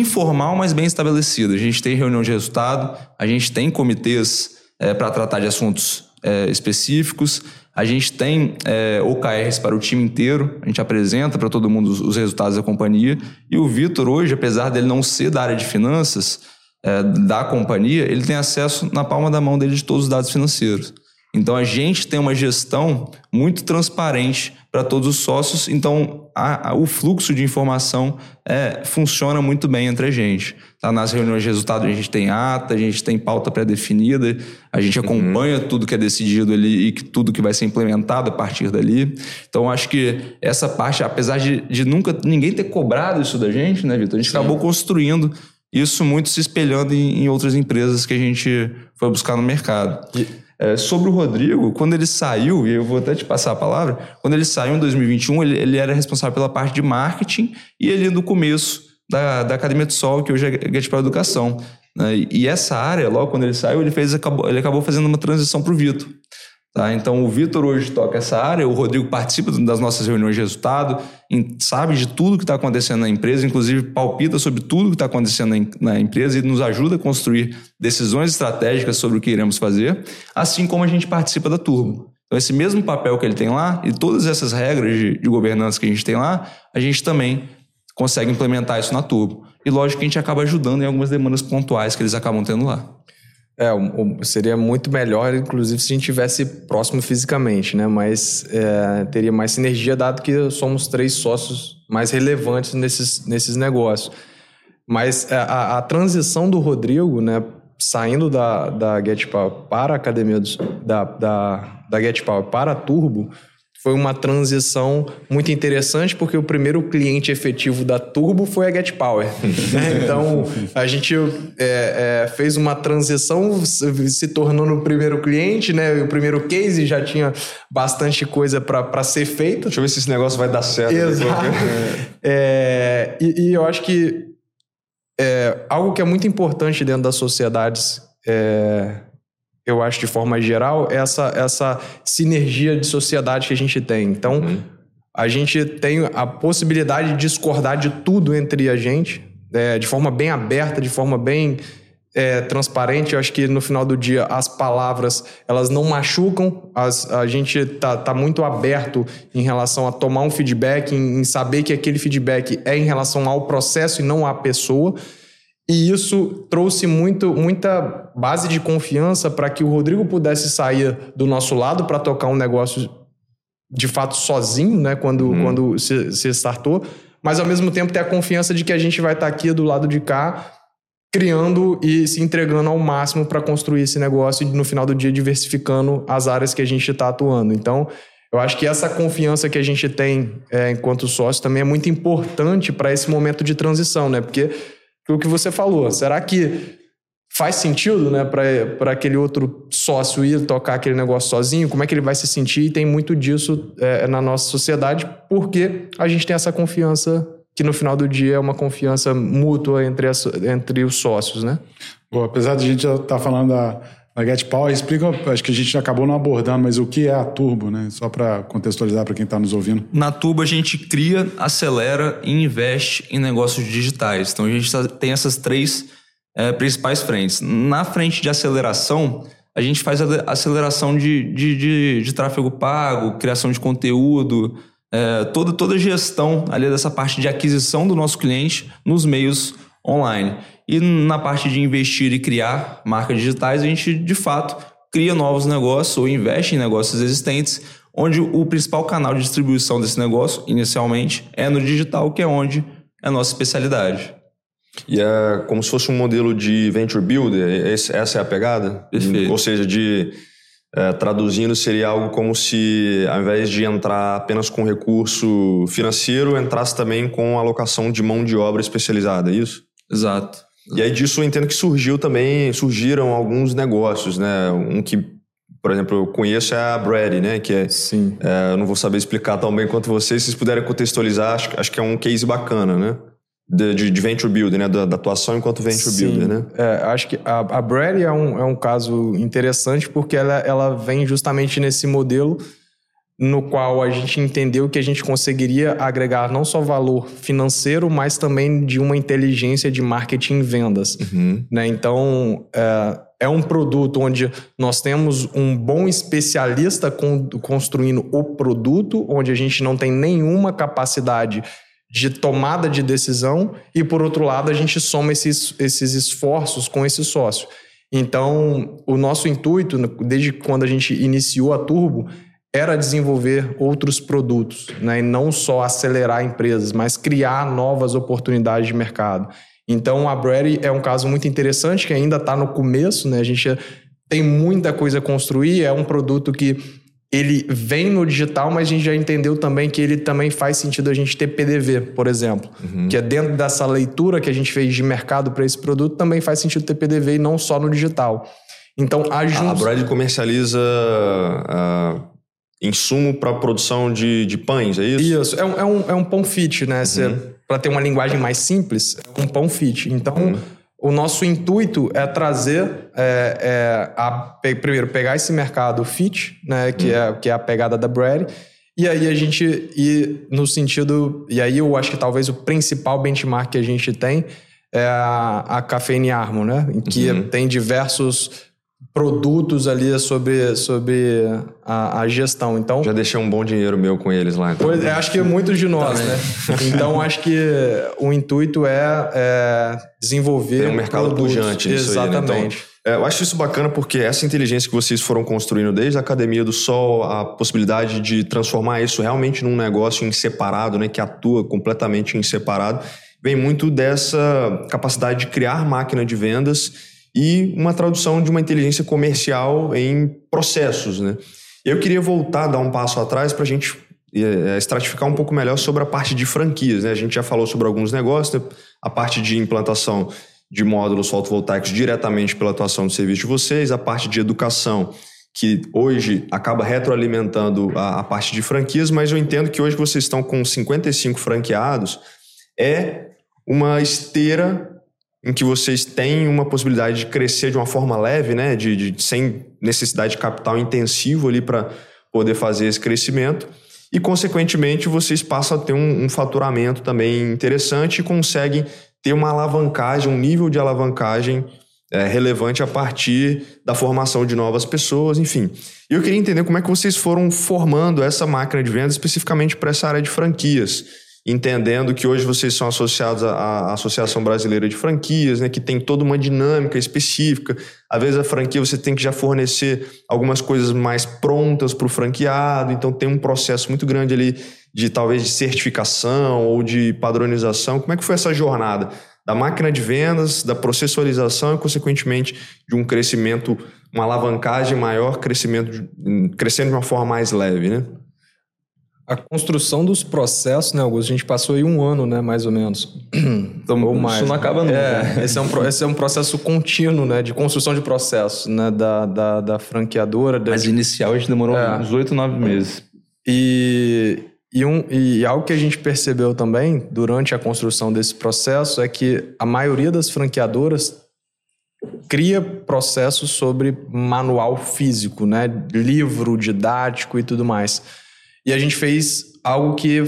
informal, mas bem estabelecida. A gente tem reunião de resultado, a gente tem comitês é, para tratar de assuntos é, específicos, a gente tem é, OKRs para o time inteiro, a gente apresenta para todo mundo os, os, resultados da companhia. E o Vitor, hoje, apesar dele não ser da área de finanças é, da companhia, ele tem acesso na palma da mão dele de todos os dados financeiros. Então a gente tem uma gestão muito transparente para todos os sócios, então a, a, o fluxo de informação é, funciona muito bem entre a gente. Tá? Nas reuniões de resultado a gente tem ata, a gente tem pauta pré-definida, a gente uhum. acompanha uhum. tudo que é decidido ali e que, tudo que vai ser implementado a partir dali. Então acho que essa parte, apesar de, de nunca ninguém ter cobrado isso da gente, né, Vitor? A gente Sim. acabou construindo isso muito se espelhando em, em, outras empresas que a gente foi buscar no mercado. E é, sobre o Rodrigo, quando ele saiu, e eu vou até te passar a palavra, quando ele saiu em 2021, ele, ele era responsável pela parte de marketing e ele no começo da, da Academia do Sol, que hoje é Get para Educação. Né? E essa área, logo quando ele saiu, ele, fez, acabou, ele acabou fazendo uma transição para o Vitor. Tá? Então, o Vitor hoje toca essa área, o Rodrigo participa das nossas reuniões de resultado, sabe de tudo que está acontecendo na empresa, inclusive palpita sobre tudo que está acontecendo na empresa e nos ajuda a construir decisões estratégicas sobre o que iremos fazer, assim como a gente participa da Turbo. Então, esse mesmo papel que ele tem lá e todas essas regras de, de governança que a gente tem lá, a gente também consegue implementar isso na Turbo. E lógico que a gente acaba ajudando em algumas demandas pontuais que eles acabam tendo lá. É, seria muito melhor, inclusive, se a gente estivesse próximo fisicamente, né? Mas é, teria mais sinergia, dado que somos três sócios mais relevantes nesses, nesses negócios. Mas é, a, a transição do Rodrigo, né? Saindo da, da GetPower para a academia dos, da, da, da GetPower para a Turbo, foi uma transição muito interessante, porque o primeiro cliente efetivo da Turbo foi a Get Power. né? Então, a gente é, é, fez uma transição, se tornou no primeiro cliente, né? O primeiro case já tinha bastante coisa para ser feita. Deixa eu ver se esse negócio vai dar certo. Exato. É, e, e, eu acho que é, algo que é muito importante dentro das sociedades é, eu acho de forma geral, essa, essa sinergia de sociedade que a gente tem. Então, uhum. a gente tem a possibilidade de discordar de tudo entre a gente, é, de forma bem aberta, de forma bem é, transparente. Eu acho que no final do dia as palavras elas não machucam. As, a gente tá, tá muito aberto em relação a tomar um feedback, em, em saber que aquele feedback é em relação ao processo e não à pessoa. E isso trouxe muito, muita base de confiança para que o Rodrigo pudesse sair do nosso lado para tocar um negócio de fato sozinho, né? Quando, uhum. quando se, se startou. Mas ao mesmo tempo ter a confiança de que a gente vai estar tá aqui do lado de cá criando e se entregando ao máximo para construir esse negócio e no final do dia diversificando as áreas que a gente está atuando. Então, eu acho que essa confiança que a gente tem é, enquanto sócio também é muito importante para esse momento de transição, né? Porque o que você falou. Será que faz sentido, né, para aquele outro sócio ir tocar aquele negócio sozinho? Como é que ele vai se sentir? E tem muito disso é, na nossa sociedade, porque a gente tem essa confiança que no final do dia é uma confiança mútua entre, as, entre os sócios, né? Bom, apesar de a gente já estar tá falando da na Get Power, explica, acho que a gente acabou não abordando, mas o que é a Turbo, né? Só para contextualizar para quem está nos ouvindo. Na Turbo a gente cria, acelera e investe em negócios digitais. Então a gente tá, tem essas três é, principais frentes. Na frente de aceleração, a gente faz a aceleração de, de, de, de tráfego pago, criação de conteúdo, é, toda, toda a gestão ali dessa parte de aquisição do nosso cliente nos meios online. E na parte de investir e criar marcas digitais, a gente de fato cria novos negócios ou investe em negócios existentes, onde o principal canal de distribuição desse negócio, inicialmente, é no digital, que é onde é a nossa especialidade. E é como se fosse um modelo de venture builder, essa é a pegada? Perfeito. Ou seja, de é, traduzindo, seria algo como se, ao invés de entrar apenas com recurso financeiro, entrasse também com alocação de mão de obra especializada, é isso? Exato. E aí disso eu entendo que surgiu também, surgiram alguns negócios, né? Um que, por exemplo, eu conheço é a Brady, né? Que é, Sim. É, eu não vou saber explicar tão bem quanto vocês, se vocês puderem contextualizar, acho, acho que é um case bacana, né? De, de, de venture builder, né? Da, da, atuação enquanto venture Sim. builder, né? É, acho que a, a Brady é um, é um caso interessante porque ela, ela vem justamente nesse modelo no qual a gente entendeu que a gente conseguiria agregar não só valor financeiro, mas também de uma inteligência de marketing e vendas. Uhum. Né? Então, é, é, um produto onde nós temos um bom especialista con construindo o produto, onde a gente não tem nenhuma capacidade de tomada de decisão, e por outro lado, a gente soma esses, esses esforços com esse sócio. Então, o nosso intuito, desde quando a gente iniciou a Turbo, era desenvolver outros produtos, né? e não só acelerar empresas, mas criar novas oportunidades de mercado. Então, a Brady é um caso muito interessante que ainda está no começo, né? A gente tem muita coisa a construir, é um produto que ele vem no digital, mas a gente já entendeu também que ele também faz sentido a gente ter PDV, por exemplo. Uhum. Que é dentro dessa leitura que a gente fez de mercado para esse produto, também faz sentido ter PDV e não só no digital. Então, a, a Brady comercializa uh, insumo para produção de, de pães, é isso? Isso, é um, é um, é um pão fit, né? Uhum. Para ter uma linguagem mais simples, é um pão fit. Então, uhum. o nosso intuito é trazer, é, é, a, primeiro, pegar esse mercado fit, né, que, hum. é, que é a pegada da Brady, e aí a gente ir no sentido. E aí eu acho que talvez o principal benchmark que a gente tem é a, a Cafeine Armo, né? Em que uhum. tem diversos produtos ali sobre, sobre a, a, gestão. Então já deixei um bom dinheiro meu com eles lá. Então. Pois, é, acho que é muitos de nós, né? Então acho que o intuito é, é desenvolver tem um mercado produtos. pujante Exatamente. Aí, né? então, é, eu acho isso bacana porque essa inteligência que vocês foram construindo desde a Academia do Sol, a possibilidade de transformar isso realmente num negócio em separado, né, que atua completamente em separado, vem muito dessa capacidade de criar máquina de vendas e uma tradução de uma inteligência comercial em processos. Né? Eu queria voltar, dar um passo atrás para a gente é, estratificar um pouco melhor sobre a parte de franquias. Né? A gente já falou sobre alguns negócios, né? a parte de implantação de módulos fotovoltaicos diretamente pela atuação do serviço de vocês, a parte de educação, que hoje acaba retroalimentando a, a parte de franquias, mas eu entendo que hoje vocês estão com 55 franqueados, é uma esteira em que vocês têm uma possibilidade de crescer de uma forma leve, né, de, de sem necessidade de capital intensivo ali para poder fazer esse crescimento. E consequentemente vocês passam a ter um, um faturamento também interessante e conseguem ter uma alavancagem, um nível de alavancagem é, relevante a partir da formação de novas pessoas, enfim. E eu queria entender como é que vocês foram formando essa máquina de vendas especificamente para essa área de franquias entendendo que hoje vocês são associados à, Associação Brasileira de Franquias, né, que tem toda uma dinâmica específica. Às vezes a franquia você tem que já fornecer algumas coisas mais prontas para o franqueado, então tem um processo muito grande ali de talvez de certificação ou de padronização. Como é que foi essa jornada da máquina de vendas, da processualização e consequentemente de um crescimento, uma alavancagem maior, crescimento crescendo de uma forma mais leve, né? A construção dos processos, né, Augusto? A gente passou aí um ano, né, mais ou menos. Então, ou mais. Isso não acaba nunca. É, esse, é um, esse é um processo contínuo, né, de construção de processos, né, da, da, da franqueadora. Da... Mas inicial a gente demorou é. uns oito, nove meses. E, e, um, e algo que a gente percebeu também durante a construção desse processo é que a maioria das franqueadoras cria processos sobre manual físico, né, livro didático e tudo mais. E a gente fez algo que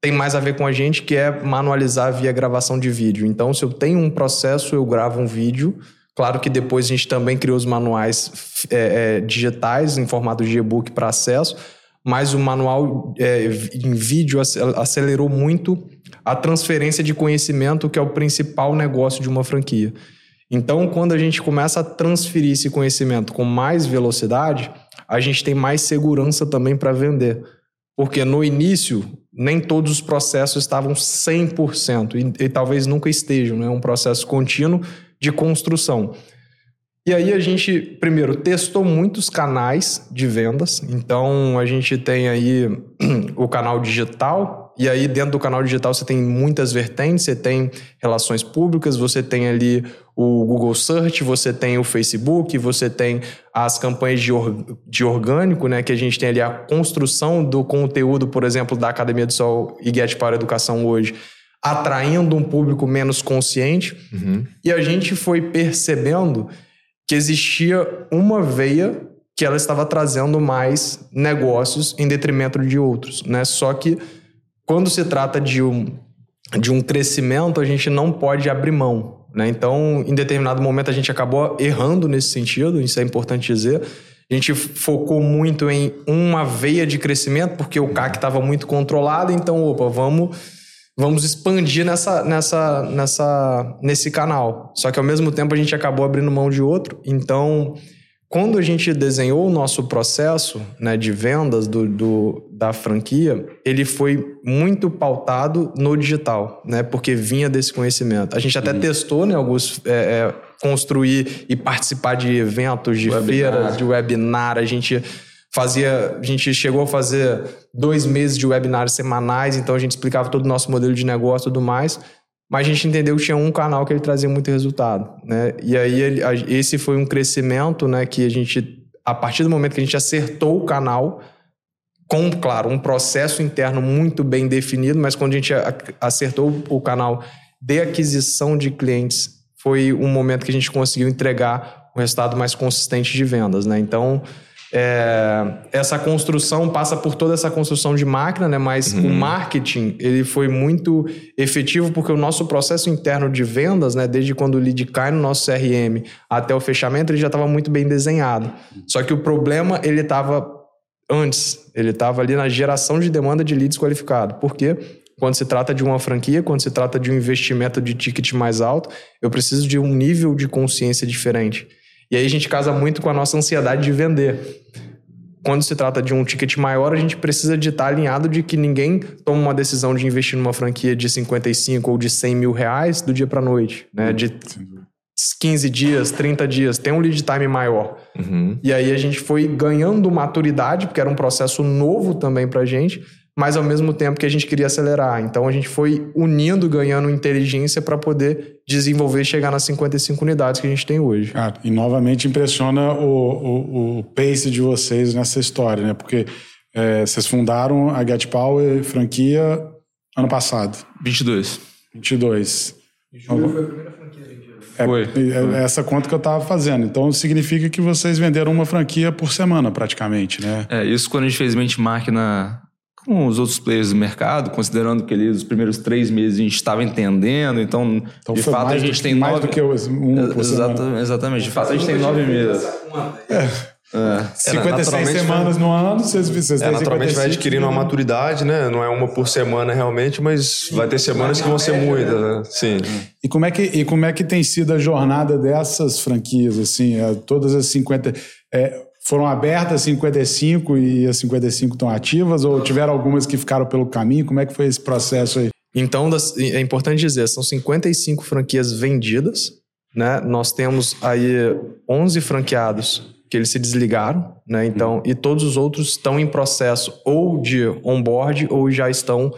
tem mais a ver com a gente, que é manualizar via gravação de vídeo. Então, se eu tenho um processo, eu gravo um vídeo. Claro que depois a gente também criou os manuais é, é, digitais em formato de e-book para acesso, mas o manual é, em vídeo acelerou muito a transferência de conhecimento, que é o principal negócio de uma franquia. Então, quando a gente começa a transferir esse conhecimento com mais velocidade, a gente tem mais segurança também para vender. Porque no início, nem todos os processos estavam 100%, e, e talvez nunca estejam, né? É um processo contínuo de construção. E aí a gente, primeiro, testou muitos canais de vendas. Então a gente tem aí o canal digital, e aí dentro do canal digital você tem muitas vertentes, você tem relações públicas, você tem ali o Google Search, você tem o Facebook, você tem as campanhas de, or, de orgânico, né? Que a gente tem ali a construção do conteúdo, por exemplo, da Academia do Sol e Get para a Educação hoje, atraindo um público menos consciente. Uhum. E a gente foi percebendo que existia uma veia que ela estava trazendo mais negócios em detrimento de outros, né? Só que quando se trata de um, de um crescimento, a gente não pode abrir mão, né? Então, em determinado momento a gente acabou errando nesse sentido, isso é importante dizer. A gente focou muito em uma veia de crescimento porque o CAC estava muito controlado, então, opa, vamos vamos expandir nessa, nessa, nessa, nesse canal. Só que ao mesmo tempo a gente acabou abrindo mão de outro. Então, quando a gente desenhou o nosso processo né, de vendas do, do, da franquia, ele foi muito pautado no digital, né? Porque vinha desse conhecimento. A gente até uhum. testou, né, alguns é, é, construir e participar de eventos, de webinar. feiras, de webinar. A gente fazia, a gente chegou a fazer dois meses de webinários semanais, então a gente explicava todo o nosso modelo de negócio e tudo mais, mas a gente entendeu que tinha um canal que ele trazia muito resultado, né? E aí ele, esse foi um crescimento, né, que a gente a partir do momento que a gente acertou o canal com, claro, um processo interno muito bem definido, mas quando a gente acertou o canal de aquisição de clientes foi um momento que a gente conseguiu entregar um resultado mais consistente de vendas, né? Então, é, essa construção passa por toda essa construção de máquina, né? Mas uhum. o marketing ele foi muito efetivo porque o nosso processo interno de vendas, né? Desde quando o lead cai no nosso CRM até o fechamento, ele já estava muito bem desenhado. Só que o problema ele estava antes, ele estava ali na geração de demanda de leads qualificado. Por quê? Quando se trata de uma franquia, quando se trata de um investimento de ticket mais alto, eu preciso de um nível de consciência diferente. E aí a gente casa muito com a nossa ansiedade de vender. Quando se trata de um ticket maior, a gente precisa de estar alinhado de que ninguém toma uma decisão de investir numa franquia de 55 ou de 100 mil reais do dia para noite, né? De 15 dias, 30 dias, tem um lead time maior. Uhum. E aí a gente foi ganhando maturidade, porque era um processo novo também para a gente, mas ao mesmo tempo que a gente queria acelerar. Então a gente foi unindo, ganhando inteligência para poder desenvolver e chegar nas 55 unidades que a gente tem hoje. Cara, e novamente impressiona o, o, o pace de vocês nessa história, né? Porque é, vocês fundaram a Get Power franquia ano passado. 22. 22. Julho foi a primeira franquia é, foi, é, essa conta que eu estava fazendo. Então significa que vocês venderam uma franquia por semana, praticamente, né? É, isso quando a gente fez benchmark na, com os outros players do mercado, considerando que ali os primeiros três meses a gente estava entendendo, então, então de fato a gente tem mais nove... do que um por Exatamente, de fato a gente tem nove meses. É. É. 56 semanas no ano, vocês, vocês é, Naturalmente vai adquirindo uma maturidade, né? Não é uma por semana realmente, mas vai ter semanas que vão ser muitas, né? Sim. E como, é que, e como é que tem sido a jornada dessas franquias, assim? É, todas as 50... É, foram abertas 55 e as 55 estão ativas ou tiveram algumas que ficaram pelo caminho? Como é que foi esse processo aí? Então, é importante dizer, são 55 franquias vendidas, né? Nós temos aí 11 franqueados que eles se desligaram, né? Então, e todos os outros estão em processo ou de onboard ou já estão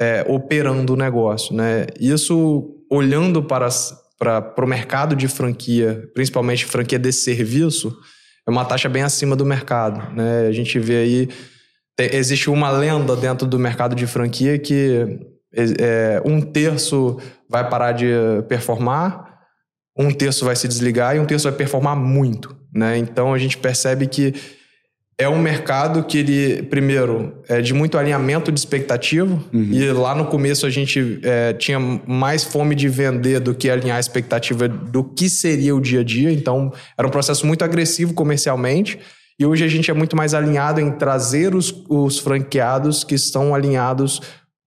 é, operando o negócio, né? Isso olhando para, para, o mercado de franquia, principalmente franquia de serviço, é uma taxa bem acima do mercado. Né? A gente vê aí. Tem, existe uma lenda dentro do mercado de franquia que é, um terço vai parar de performar, um terço vai se desligar e um terço vai performar muito. Né? Então a gente percebe que é um mercado que ele, primeiro, é de muito alinhamento de expectativa. Uhum. E lá no começo a gente é, tinha mais fome de vender do que alinhar a expectativa do que seria o dia a dia. Então, era um processo muito agressivo comercialmente. E hoje a gente é muito mais alinhado em trazer os, os franqueados que estão alinhados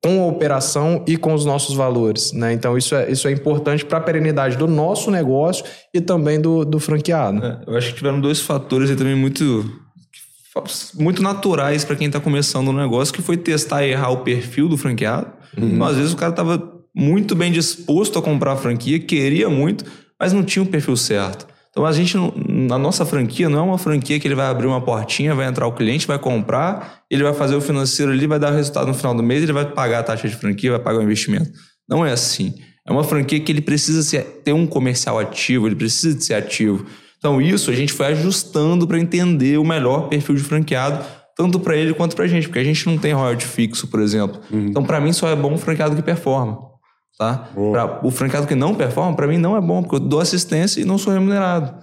com a operação e com os nossos valores. Né? Então, isso é, isso é importante para a perenidade do nosso negócio e também do, do franqueado. É, eu acho que tiveram dois fatores aí também muito muito naturais para quem está começando o negócio, que foi testar e errar o perfil do franqueado. Uhum. Então, às vezes o cara estava muito bem disposto a comprar a franquia, queria muito, mas não tinha o perfil certo. Então a gente, na nossa franquia, não é uma franquia que ele vai abrir uma portinha, vai entrar o cliente, vai comprar, ele vai fazer o financeiro ali, vai dar o resultado no final do mês, ele vai pagar a taxa de franquia, vai pagar o investimento. Não é assim. É uma franquia que ele precisa ser, ter um comercial ativo, ele precisa de ser ativo. Então, isso a gente foi ajustando para entender o melhor perfil de franqueado, tanto para ele quanto para a gente, porque a gente não tem royalty fixo, por exemplo. Uhum. Então, para mim, só é bom o franqueado que performa. Tá? Pra, o franqueado que não performa, para mim, não é bom, porque eu dou assistência e não sou remunerado.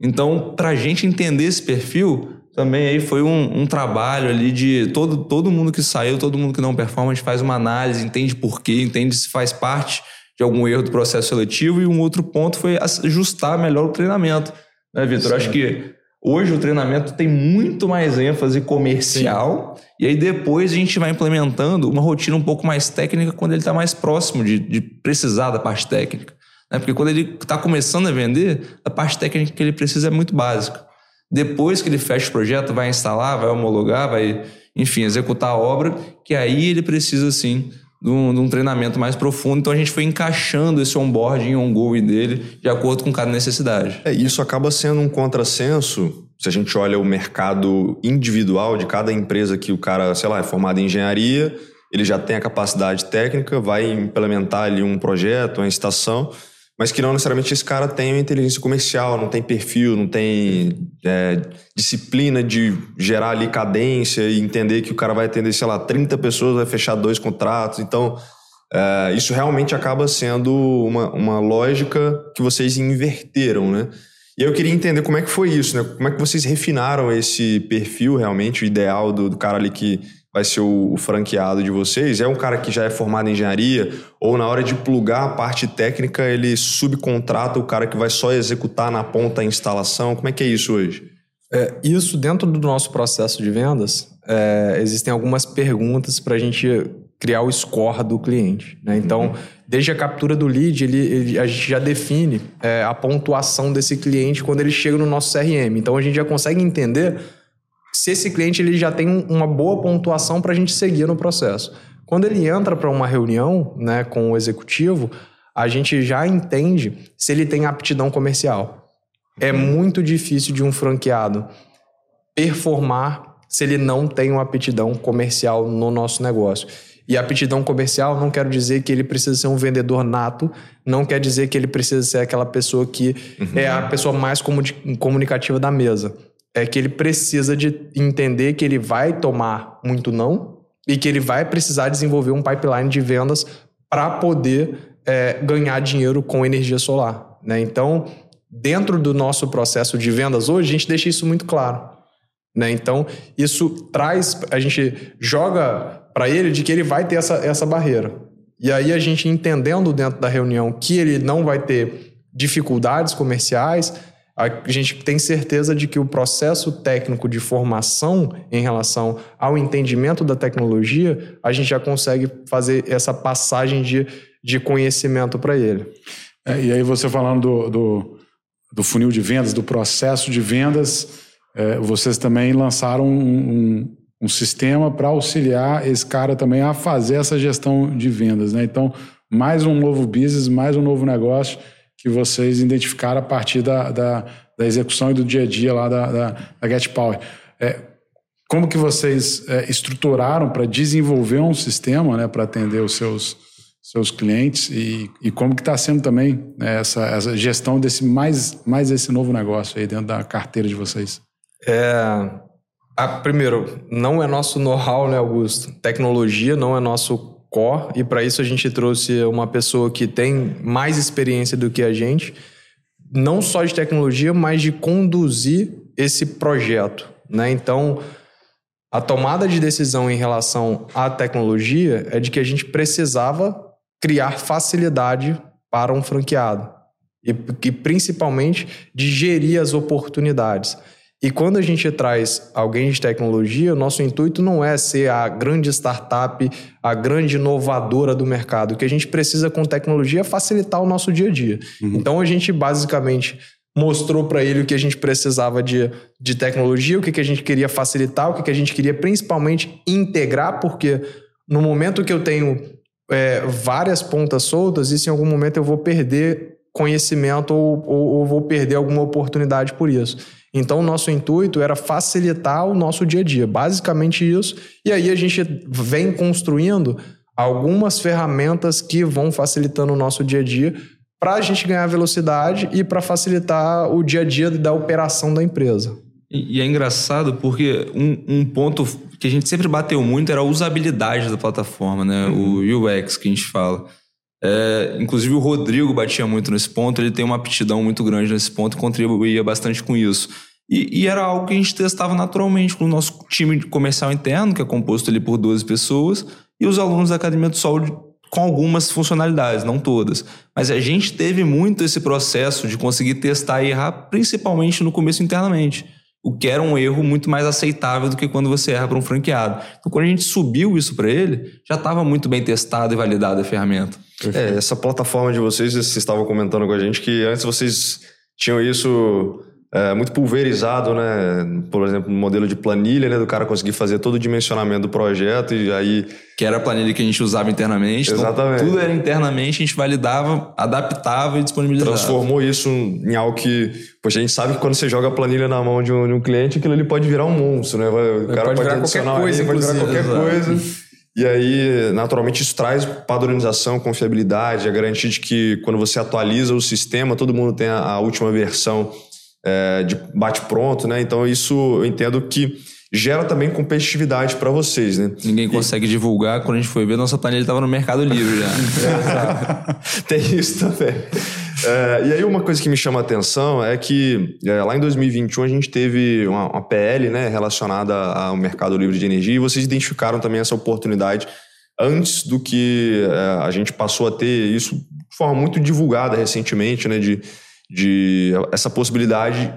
Então, para a gente entender esse perfil, também aí foi um, um, trabalho ali de todo, todo mundo que saiu, todo mundo que não performa, a gente faz uma análise, entende por quê, entende se faz parte de algum erro do processo seletivo. E um outro ponto foi ajustar melhor o treinamento. Né, Vitor? Acho que hoje o treinamento tem muito mais ênfase comercial. Sim. E aí depois a gente vai implementando uma rotina um pouco mais técnica quando ele está mais próximo de, de, precisar da parte técnica. Né? Porque quando ele está começando a vender, a parte técnica que ele precisa é muito básica. Depois que ele fecha o projeto, vai instalar, vai homologar, vai, enfim, executar a obra, que aí ele precisa, sim, de um, de um, treinamento mais profundo. Então a gente foi encaixando esse onboarding, ongoing dele de acordo com cada necessidade. É, isso acaba sendo um contrassenso. Se a gente olha o mercado individual de cada empresa que o cara, sei lá, é formado em engenharia, ele já tem a capacidade técnica, vai implementar ali um projeto, uma estação mas que não necessariamente esse cara tem inteligência comercial, não tem perfil, não tem é, disciplina de gerar ali cadência e entender que o cara vai atender, sei lá, 30 pessoas, vai fechar dois contratos. Então, é, isso realmente acaba sendo uma, uma lógica que vocês inverteram, né? E eu queria entender como é que foi isso, né? Como é que vocês refinaram esse perfil realmente, o ideal do, do cara ali que vai ser o, franqueado de vocês? É um cara que já é formado em engenharia? Ou na hora de plugar a parte técnica, ele subcontrata o cara que vai só executar na ponta a instalação? Como é que é isso hoje? É, isso dentro do nosso processo de vendas, é, existem algumas perguntas para a gente criar o score do cliente. Né? Então, uhum. desde a captura do lead, ele, ele a gente já define é, a pontuação desse cliente quando ele chega no nosso CRM. Então, a gente já consegue entender se esse cliente ele já tem uma boa pontuação para a gente seguir no processo. Quando ele entra para uma reunião né, com o executivo, a gente já entende se ele tem aptidão comercial. É muito difícil de um franqueado performar se ele não tem uma aptidão comercial no nosso negócio. E aptidão comercial não quero dizer que ele precisa ser um vendedor nato, não quer dizer que ele precisa ser aquela pessoa que uhum. é a pessoa mais comunicativa da mesa. É que ele precisa de entender que ele vai tomar muito não e que ele vai precisar desenvolver um pipeline de vendas para poder é, ganhar dinheiro com energia solar. Né? Então, dentro do nosso processo de vendas hoje, a gente deixa isso muito claro. Né? Então, isso traz, a gente joga para ele de que ele vai ter essa, essa barreira. E aí a gente entendendo dentro da reunião que ele não vai ter dificuldades comerciais, a gente tem certeza de que o processo técnico de formação em relação ao entendimento da tecnologia, a gente já consegue fazer essa passagem de, de conhecimento para ele. É, e aí você falando do, do do funil de vendas, do processo de vendas, é, vocês também lançaram um, um, um sistema para auxiliar esse cara também a fazer essa gestão de vendas. Né? Então, mais um novo business, mais um novo negócio que vocês identificaram a partir da, da, da execução e do dia a dia lá da, da, da Get Power. É, como que vocês é, estruturaram para desenvolver um sistema né, para atender os seus seus clientes e, e como que está sendo também né, essa, essa gestão desse mais, mais esse novo negócio aí dentro da carteira de vocês? É, a, primeiro, não é nosso know-how, né, Augusto? Tecnologia não é nosso core e para isso a gente trouxe uma pessoa que tem mais experiência do que a gente, não só de tecnologia, mas de conduzir esse projeto, né? Então, a tomada de decisão em relação à tecnologia é de que a gente precisava criar facilidade para um franqueado e, e principalmente de gerir as oportunidades. E quando a gente traz alguém de tecnologia, o nosso intuito não é ser a grande startup, a grande inovadora do mercado. O que a gente precisa com tecnologia é facilitar o nosso dia a dia. Uhum. Então a gente basicamente mostrou para ele o que a gente precisava de, de tecnologia, o que, que a gente queria facilitar, o que, que a gente queria principalmente integrar, porque no momento que eu tenho é, várias pontas soltas, se em algum momento eu vou perder conhecimento ou, ou, ou vou perder alguma oportunidade por isso. Então, o nosso intuito era facilitar o nosso dia a dia, basicamente isso. E aí a gente vem construindo algumas ferramentas que vão facilitando o nosso dia a dia para a gente ganhar velocidade e para facilitar o dia a dia da operação da empresa. E, é engraçado porque um, um, ponto que a gente sempre bateu muito era a usabilidade da plataforma, né? Uhum. O UX que a gente fala. É, inclusive o Rodrigo batia muito nesse ponto, ele tem uma aptidão muito grande nesse ponto e contribuía bastante com isso. E, e, era algo que a gente testava naturalmente com o nosso time comercial interno, que é composto ali por 12 pessoas, e os alunos da Academia do Sol com algumas funcionalidades, não todas. Mas a gente teve muito esse processo de conseguir testar e errar, principalmente no começo internamente o que era um erro muito mais aceitável do que quando você erra para um franqueado. Então, quando a gente subiu isso para ele, já estava muito bem testado e validada a ferramenta. É, essa plataforma de vocês, vocês estavam comentando com a gente que antes vocês tinham isso é, muito pulverizado, né? Por exemplo, no modelo de planilha, né? Do cara conseguir fazer todo o dimensionamento do projeto e aí... Que era a planilha que a gente usava internamente. Então Exatamente. Então, tudo era internamente, a gente validava, adaptava e disponibilizava. Transformou isso em algo que... Poxa, a gente sabe que quando você joga a planilha na mão de um, de um cliente, aquilo ali pode virar um monstro, né? O cara pode, pode virar qualquer coisa, aí, pode virar qualquer exato. coisa. E aí, naturalmente, isso traz padronização, confiabilidade, a garantia de que quando você atualiza o sistema, todo mundo tem a, a última versão é, de bate-pronto, né? Então, isso eu entendo que gera também competitividade para vocês, né? Ninguém consegue e... divulgar. Quando a gente foi ver, nossa planilha estava no Mercado Livre já. Tem isso também. É, e aí uma coisa que me chama a atenção é que é, lá em 2021 a gente teve uma, uma, PL né, relacionada ao mercado livre de energia e vocês identificaram também essa oportunidade antes do que é, a gente passou a ter isso de forma muito divulgada recentemente, né, de, de essa possibilidade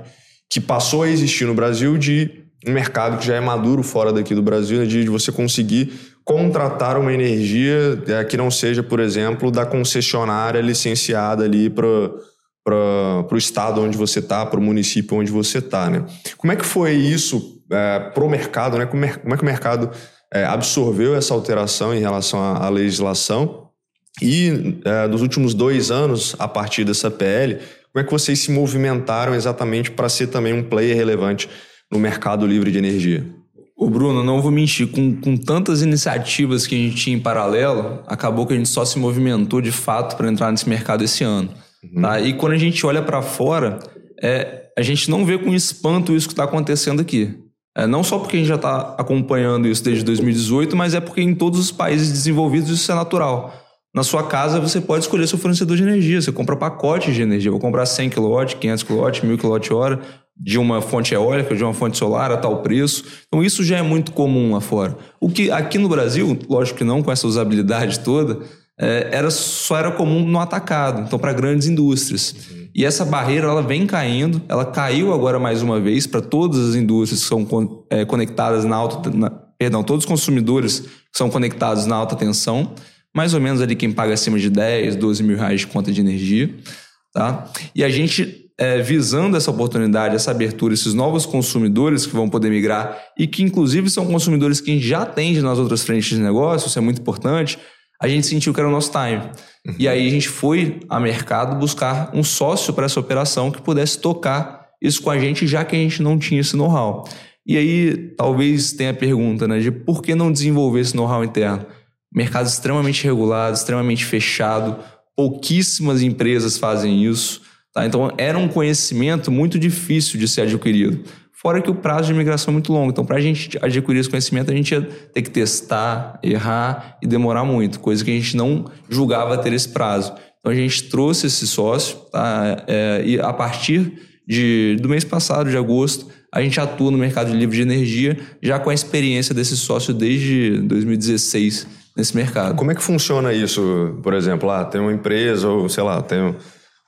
que passou a existir no Brasil de um mercado que já é maduro fora daqui do Brasil, né, de, de você conseguir contratar uma energia é, que não seja, por exemplo, da concessionária licenciada ali para para o estado onde você está, para o município onde você está. Né? Como é que foi isso é, para o mercado? Né? Como, é, como é que o mercado é, absorveu essa alteração em relação à, à legislação? E é, nos últimos dois anos, a partir dessa PL, como é que vocês se movimentaram exatamente para ser também um player relevante no mercado livre de energia? O Bruno, não vou mentir, com, com tantas iniciativas que a gente tinha em paralelo, acabou que a gente só se movimentou de fato para entrar nesse mercado esse ano. Uhum. Tá? E quando a gente olha para fora, é, a gente não vê com espanto isso que está acontecendo aqui. É, não só porque a gente já está acompanhando isso desde 2018, mas é porque em todos os países desenvolvidos isso é natural. Na sua casa você pode escolher seu fornecedor de energia, você compra pacotes de energia, vou comprar 100 kW, 500 kW, 1000 kWh, de uma fonte eólica, de uma fonte solar a tal preço. Então isso já é muito comum lá fora. O que aqui no Brasil, lógico que não com essa usabilidade toda, é, era só era comum no atacado, então para grandes indústrias. E essa barreira ela vem caindo, ela caiu agora mais uma vez para todas as indústrias que são é, conectadas na alta, na, perdão, todos os consumidores que são conectados na alta tensão, mais ou menos ali quem paga acima de 10, 12 mil reais de conta de energia, tá? E a gente é, visando essa oportunidade, essa abertura, esses novos consumidores que vão poder migrar e que, inclusive, são consumidores que a gente já atende nas outras frentes de negócio, isso é muito importante, a gente sentiu que era o nosso time. Uhum. E aí a gente foi a mercado buscar um sócio para essa operação que pudesse tocar isso com a gente, já que a gente não tinha esse know-how. E aí talvez tenha a pergunta né, de por que não desenvolver esse know-how interno? Mercado extremamente regulado, extremamente fechado, pouquíssimas empresas fazem isso. Tá? Então, era um conhecimento muito difícil de ser adquirido. Fora que o prazo de migração é muito longo. Então, para a gente adquirir esse conhecimento, a gente ia ter que testar, errar e demorar muito, coisa que a gente não julgava ter esse prazo. Então, a gente trouxe esse sócio tá? É, e a partir de, do mês passado, de agosto, a gente atua no mercado livre de energia, já com a experiência desse sócio desde 2016 nesse mercado. Como é que funciona isso, por exemplo? Ah, tem uma empresa ou, sei lá, tem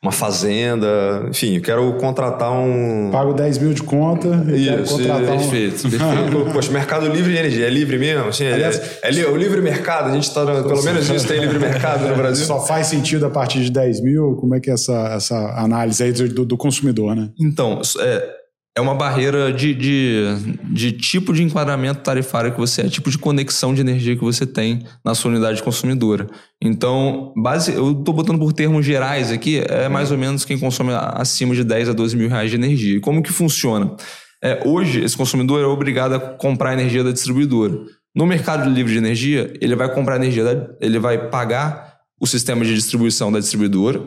uma fazenda, enfim, eu quero contratar um. Pago 10 mil de conta e Isso, quero contratar um... perfeito, perfeito. Poxa, mercado livre de energia, é livre mesmo? Assim, Aliás, é, é, é, o livre mercado, a gente está, pelo menos isso tem livre mercado no Brasil. Só faz sentido a partir de 10 mil? Como é que é essa, essa análise aí do, do consumidor, né? Então, é, é uma barreira de, de, de, tipo de enquadramento tarifário que você é, tipo de conexão de energia que você tem na sua unidade consumidora. Então, base, eu estou botando por termos gerais aqui, é mais ou menos quem consome acima de 10 a 12 mil reais de energia. E como que funciona? É, hoje, esse consumidor é obrigado a comprar energia da distribuidora. No mercado livre de energia, ele vai comprar energia, da, ele vai pagar o sistema de distribuição da distribuidora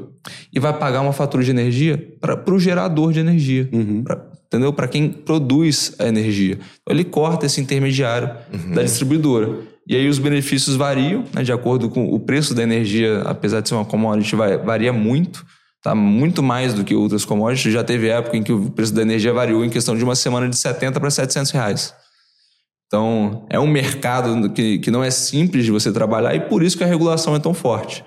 e vai pagar uma fatura de energia para o gerador de energia. Uhum. Pra, entendeu? Para quem produz a energia. Então, ele corta esse intermediário uhum. da distribuidora. E aí os benefícios variam, né, de acordo com o preço da energia, apesar de ser uma commodity, varia muito. Tá muito mais do que outras commodities. Já teve época em que o preço da energia variou em questão de uma semana de 70 para 700 reais. Então, é um mercado que, que não é simples de você trabalhar e por isso que a regulação é tão forte.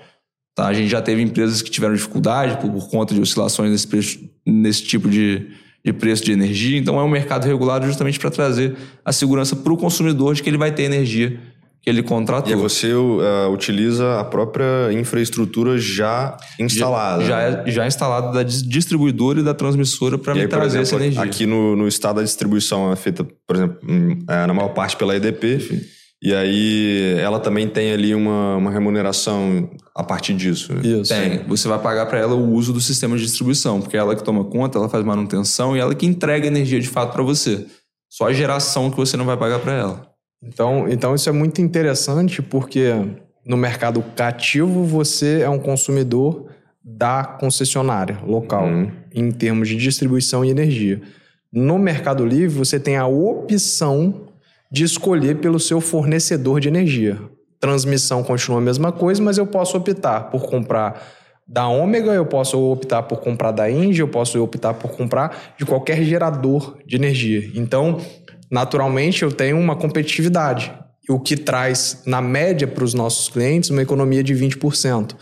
Tá? A gente já teve empresas que tiveram dificuldade por, por conta de oscilações nesse, nesse tipo de, de preço de energia. Então, é um mercado regulado justamente para trazer a segurança para o consumidor de que ele vai ter energia que ele contratou. E você uh, utiliza a própria infraestrutura já instalada. Já, já, já instalada da distribuidora e da transmissora para me trazer exemplo, essa energia. Aqui no, no estado, a distribuição é feita, por exemplo, é, na maior parte pela EDP. Sim. E aí ela também tem ali uma, uma remuneração a partir disso. Isso. Tem. Você vai pagar para ela o uso do sistema de distribuição, porque é ela que toma conta, ela faz manutenção e ela que entrega energia de fato para você. Só a geração que você não vai pagar para ela. Então, então isso é muito interessante porque no mercado cativo você é um consumidor da concessionária local, uhum. em termos de distribuição e energia. no Mercado Livre você tem a opção de escolher pelo seu fornecedor de energia. Transmissão continua a mesma coisa, mas eu posso optar por comprar da Ômega, eu posso optar por comprar da Engie, eu posso optar por comprar de qualquer gerador de energia. Então, naturalmente, eu tenho uma competitividade, o que traz, na média, para os nossos clientes, uma economia de 20%.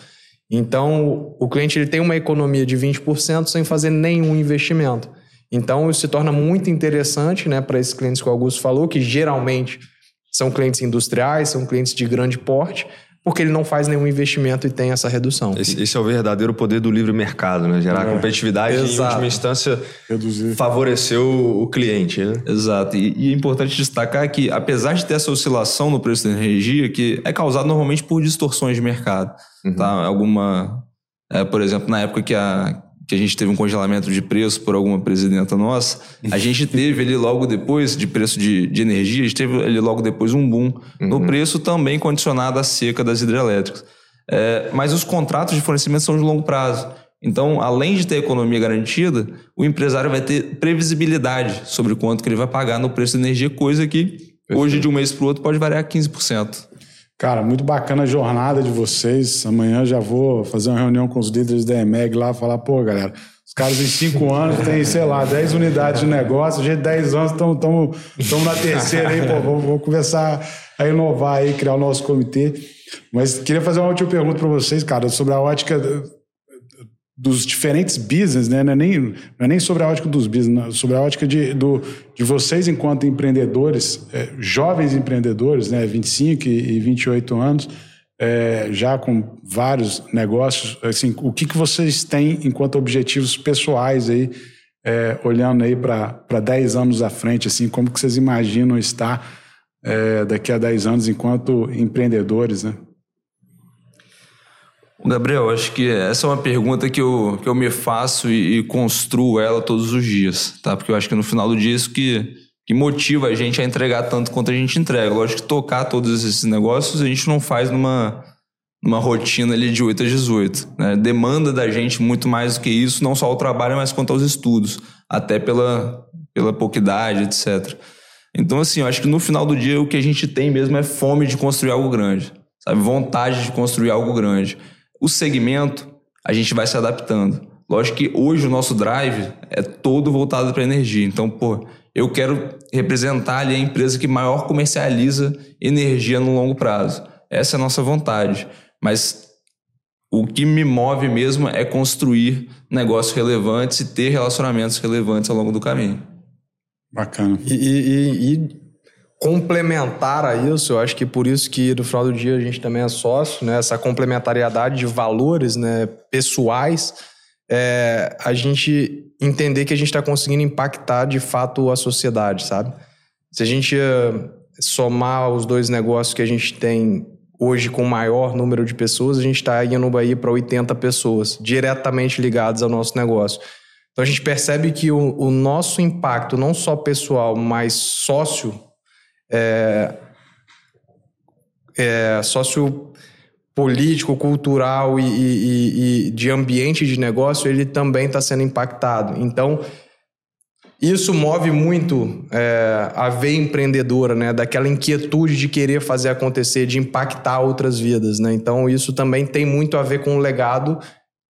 Então, o cliente ele tem uma economia de 20% sem fazer nenhum investimento. Então, isso se torna muito interessante né, para esses clientes que o Augusto falou, que geralmente são clientes industriais, são clientes de grande porte, porque ele não faz nenhum investimento e tem essa redução. Esse, esse é o verdadeiro poder do livre mercado, né? Gerar é. competitividade Exato. e, em última instância, Reduzir. favorecer o, o cliente, né? Exato. E, e, é importante destacar que, apesar de ter essa oscilação no preço da energia, que é causada normalmente por distorções de mercado, uhum. tá? Alguma... É, por exemplo, na época que a, que a gente teve um congelamento de preço por alguma presidenta nossa, a gente teve ali logo depois, de preço de, de energia, a gente teve ali logo depois um boom uhum. no preço também condicionado à seca das hidrelétricas. É, mas os contratos de fornecimento são de longo prazo. Então, além de ter economia garantida, o empresário vai ter previsibilidade sobre quanto que ele vai pagar no preço da energia, coisa que Perfeito. hoje, de um mês para o outro, pode variar 15%. Cara, muito bacana a jornada de vocês. Amanhã já vou fazer uma reunião com os líderes da EMEG lá, falar, pô, galera, os caras em cinco anos têm, sei lá, 10 unidades de negócio, a gente 10 anos estamos na terceira aí, pô, vamos, vamos começar a inovar aí, criar o nosso comitê. Mas queria fazer uma última pergunta para vocês, cara, sobre a ótica dos diferentes business, né? Não é nem, não é nem sobre a ótica dos business, sobre a ótica de, do, de vocês enquanto empreendedores, é, jovens empreendedores, né? 25 e 28 anos, é, já com vários negócios, assim, o que, que vocês têm enquanto objetivos pessoais aí, é, olhando aí para 10 anos à frente, assim, como que vocês imaginam estar é, daqui a 10 anos enquanto empreendedores, né? Gabriel, acho que essa é uma pergunta que eu, que eu me faço e, e, construo ela todos os dias, tá? Porque eu acho que no final do dia é isso que, que motiva a gente a entregar tanto quanto a gente entrega. Lógico que tocar todos esses negócios a gente não faz numa, numa rotina ali de 8 a 18. Né? Demanda da gente muito mais do que isso, não só o trabalho, mas quanto aos estudos, até pela, pela pouca idade, etc. Então, assim, eu acho que no final do dia o que a gente tem mesmo é fome de construir algo grande, sabe? Vontade de construir algo grande. O segmento, a gente vai se adaptando. Lógico que hoje o nosso drive é todo voltado para energia. Então, pô, eu quero representar ali a empresa que maior comercializa energia no longo prazo. Essa é a nossa vontade. Mas o que me move mesmo é construir negócios relevantes e ter relacionamentos relevantes ao longo do caminho. Bacana. E, e, e complementar a isso, eu acho que por isso que no final do dia a gente também é sócio, né? Essa complementariedade de valores, né? Pessoais, é, a gente entender que a gente está conseguindo impactar de fato a sociedade, sabe? Se a gente uh, somar os dois negócios que a gente tem hoje com maior número de pessoas, a gente está indo aí para 80 pessoas diretamente ligadas ao nosso negócio. Então a gente percebe que o, o nosso impacto, não só pessoal, mas sócio é, é, sociopolítico, cultural e, e, e, de ambiente de negócio, ele também está sendo impactado. Então, isso move muito é, a veia empreendedora, né? Daquela inquietude de querer fazer acontecer, de impactar outras vidas, né? Então, isso também tem muito a ver com o legado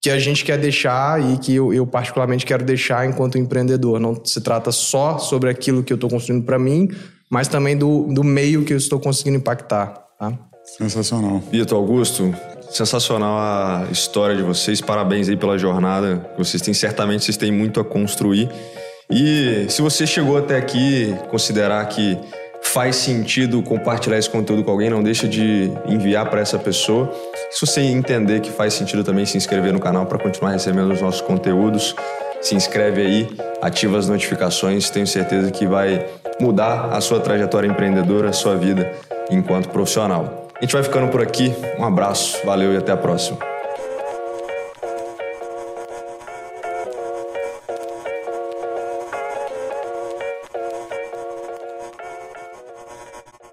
que a gente quer deixar e que eu, eu particularmente quero deixar enquanto empreendedor. Não se trata só sobre aquilo que eu estou construindo para mim, mas também do, do meio que eu estou conseguindo impactar. Tá? Sensacional. Vitor Augusto, sensacional a história de vocês. Parabéns aí pela jornada. Vocês têm certamente vocês têm muito a construir. E se você chegou até aqui, considerar que faz sentido compartilhar esse conteúdo com alguém, não deixa de enviar para essa pessoa. Se você entender que faz sentido também se inscrever no canal para continuar recebendo os nossos conteúdos, se inscreve aí, ativa as notificações, tenho certeza que vai mudar a sua trajetória empreendedora, a sua vida enquanto profissional. A gente vai ficando por aqui. Um abraço, valeu e até a próxima.